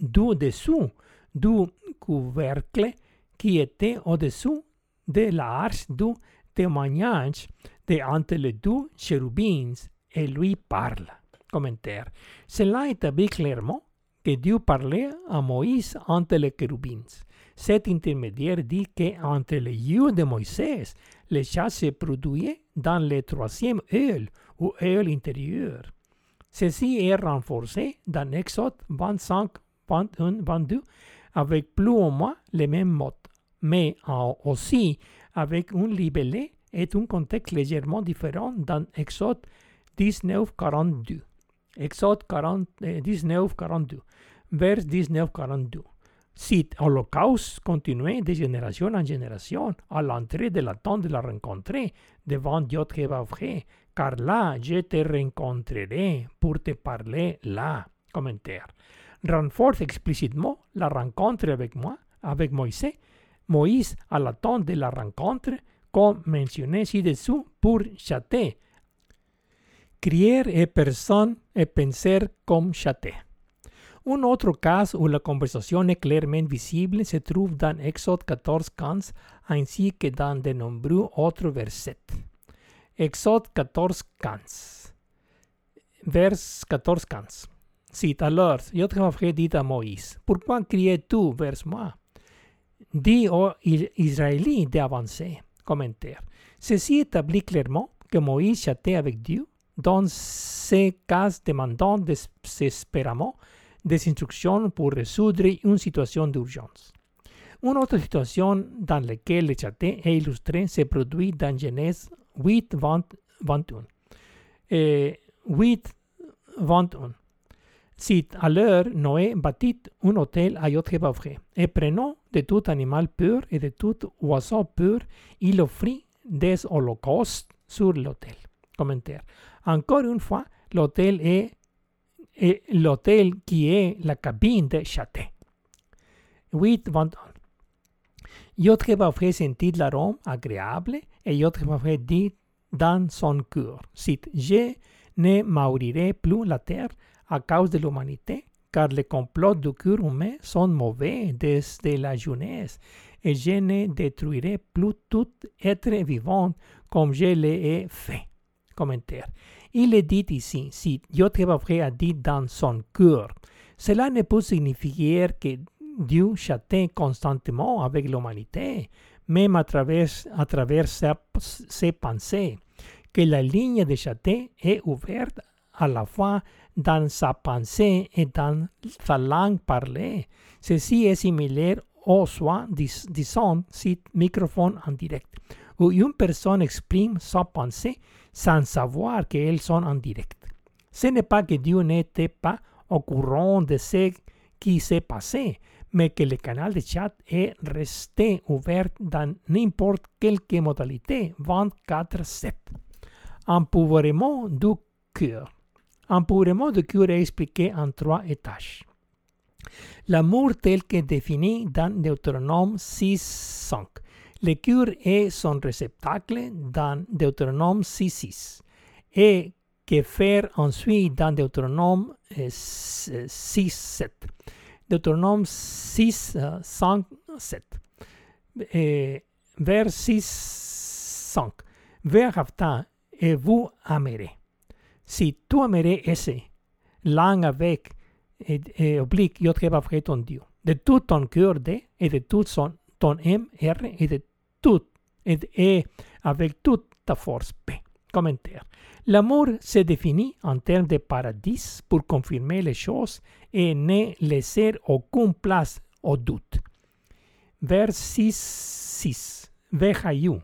du dessous du couvercle qui était au-dessous de la arche du témoignage de entre les deux chérubins et lui parle. Commentaire. Cela établit clairement que Dieu parlait à Moïse entre les chérubins. Cet intermédiaire dit qu'entre les yeux de Moïse, le chat se produisait dans le troisième œil ou œil intérieur. Ceci est renforcé dans Exode 25, 21, 22 avec plus ou moins les mêmes mots, mais aussi avec un libellé et un contexte légèrement différent dans Exode 19, 42. Exode 40, 19, 42, vers 19, 42. Cite Holocauste continuait de génération en génération à l'entrée de la tente de la rencontrer devant Dieu vrai, car là je te rencontrerai pour te parler là. Commentaire. Renforce explicitement la rencontre avec moi, avec Moïse, Moïse à la tente de la rencontre, comme mentionné ci-dessous pour châter. Crier et personne et penser comme châter. Un autre cas où la conversation est clairement visible se trouve dans Exode 14, 15, ainsi que dans de nombreux autres versets. Exode 14, 15. Vers 14, 15. Cite alors, Yahweh dit à Moïse, Pourquoi criais-tu vers moi Dis aux Israélites d'avancer. Commentaire. Ceci établit clairement que Moïse châtait avec Dieu dans ces cas demandant désespérément des instructions pour résoudre une situation d'urgence. Une autre situation dans laquelle le châté est illustré se produit dans Genèse 8, 20, 21. Et 8, 21. Si alors Noé bâtit un hôtel à Yod-Hé-Vav-Hé, et prenant de tout animal pur et de tout oiseau pur, il offrit des holocaustes sur l'hôtel. Commentaire. Encore une fois, l'hôtel est, l'hôtel qui est la cabine de châté. 8, 21. Yod-Hé-Vav-Hé sentit l'arôme agréable, et Yod-Hé-Vav-Hé dit dans son cœur, cite, Je ne maurirai plus la terre à cause de l'humanité, car les complots du cœur humain sont mauvais desde la jeunesse, et je ne détruirai plus tout être vivant comme je l'ai fait. Commentaire. Il est dit ici, si Yod-Hé-Vav-Hé a dit dans son cœur, cela ne peut signifier que Dieu châtait constamment avec l'humanité, même à travers, à travers sa- ses pensées, que la ligne de châté est ouverte à la fois dans sa pensée et dans sa langue parlée. Ceci est similaire au soit, dis- disons, si microphone en direct, où une personne exprime sa pensée sans savoir qu'elles sont en direct. Ce n'est pas que Dieu n'était pas au courant de ce qui s'est passé, mais que le canal de chat est resté ouvert dans n'importe quelle modalité 24-7. Empouvoirement du cœur. Empouvoirement du cœur est expliqué en trois étages. L'amour tel que défini dans Deutéronome 6.5. Le cœur est son réceptacle dans Deutéronome 6.6. Et que faire ensuite dans Deutéronome euh, 6.7. Deutéronome 6, euh, 5, 7. Euh, vers 6, 5. Vers Haftan, et vous aimerez. Si tu aimerais ese, l'un avec et, et oblique, yo te ton Dieu. De tout ton cœur de, et de tout son, ton M, R, et de tout, et, avec toute ta force P. Commentaire. L'amour se définit en termes de paradis pour confirmer les choses et ne laisser aucune place au doute. Vers 6, 6. Vejayu.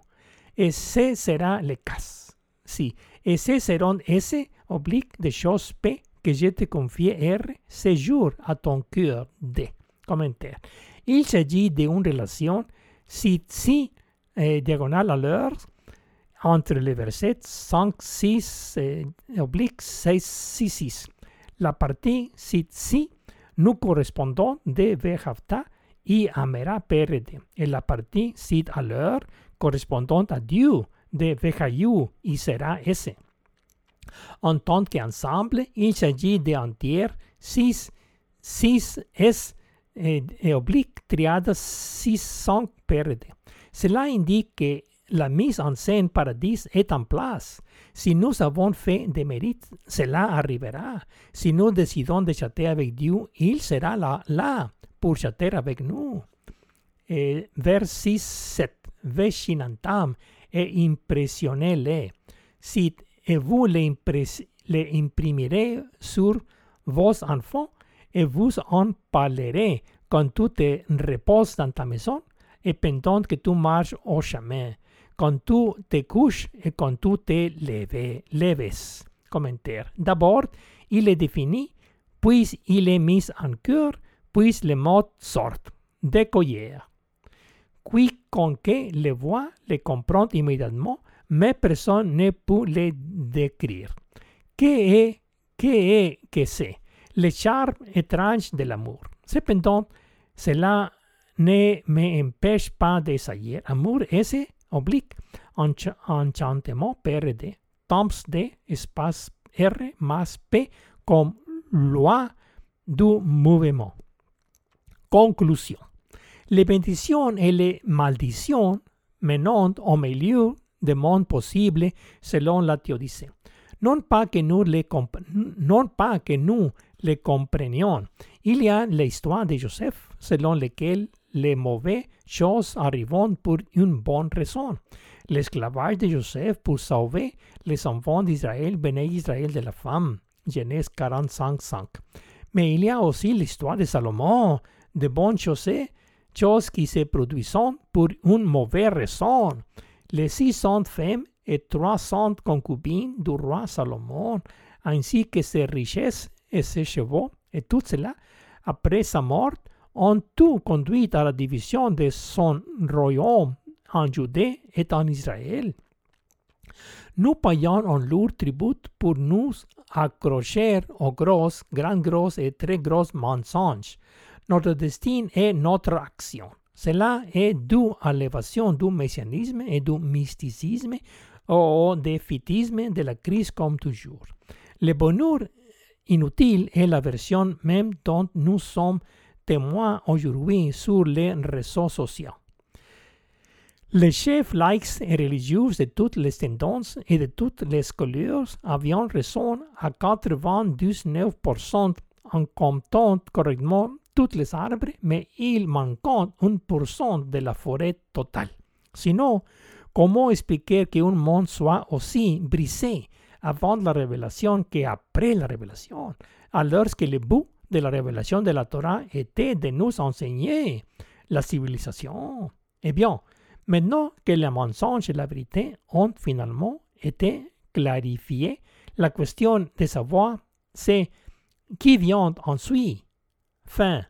Et ce sera le cas. Si. Et ce seront S oblique des choses P que je te confie R séjour à ton cœur D. Commentaire. Il s'agit d'une relation si, si eh, diagonale à l'heure entre les versets 5, 6, eh, oblique 6, 6, 6. La partie si, nous correspondons de Vejavta y Amera PRD. Et la partie sit à l'heure correspondante à Dieu de Vejayu y sera S. En tant qu'ensemble, il s'agit d'entier 6, 6 S et, et oblique triade 600 PRD. Cela indique que la mise en scène paradis est en place. Si nous avons fait des mérites, cela arrivera. Si nous décidons de châter avec Dieu, il sera là, pour châter avec nous. Et vers 6, 7. Veshinantam et impressionnez-les. Si et vous les, les sur vos enfants et vous en parlerez quand tu te reposes dans ta maison et pendant que tu marches au chemin, quand tu te couches et quand tu te leves. leves. Commentaire. D'abord, il est défini, puis il est mis en cœur, puis le mot sort. Décoyer. Quiconque le voit le comprend immédiatement, mais personne ne peut le décrire. Que est, que que c'est? Le charme étrange de l'amour. Cependant, cela ne m'empêche pas d'essayer. Amour, S, oblique, ench enchantement, PRD, temps D, espace R, más P, comme loi du mouvement. Conclusion. Les bénédictions et les malédictions menant au milieu des mondes possibles selon la théodicée. Non pas que nous les, non pas que nous les comprenions. Il y a l'histoire de Joseph selon laquelle les mauvaises choses arrivent pour une bonne raison. L'esclavage de Joseph pour sauver les enfants d'Israël, béné Israël de la femme. Genèse 45, 5. Mais il y a aussi l'histoire de Salomon, de bonnes choses, choses qui se produisent pour une mauvaise raison. Les 600 femmes et 300 concubines du roi Salomon, ainsi que ses richesses et ses chevaux, Et tout cela, après sa mort, ont tout conduit à la division de son royaume en Judée et en Israël. Nous payons un lourd tribut pour nous accrocher aux grosses, grands, grosses et très grosses mensonges. Notre destin est notre action. Cela est dû à l'évasion du messianisme et du mysticisme au défaitisme de la crise comme toujours. Le bonheur inutile est la version même dont nous sommes témoins aujourd'hui sur les réseaux sociaux. Les chefs laïcs et religieux de toutes les tendances et de toutes les couleurs avaient raison à 99% en comptant correctement tous les arbres, mais il manquait 1% de la forêt totale. Sinon, comment expliquer qu'un monde soit aussi brisé avant la révélation qu'après la révélation, alors que le but de la révélation de la Torah était de nous enseigner la civilisation Eh bien, Maintenant que les mensonges et la vérité ont finalement été clarifiés, la question de savoir c'est qui vient ensuite. Fin.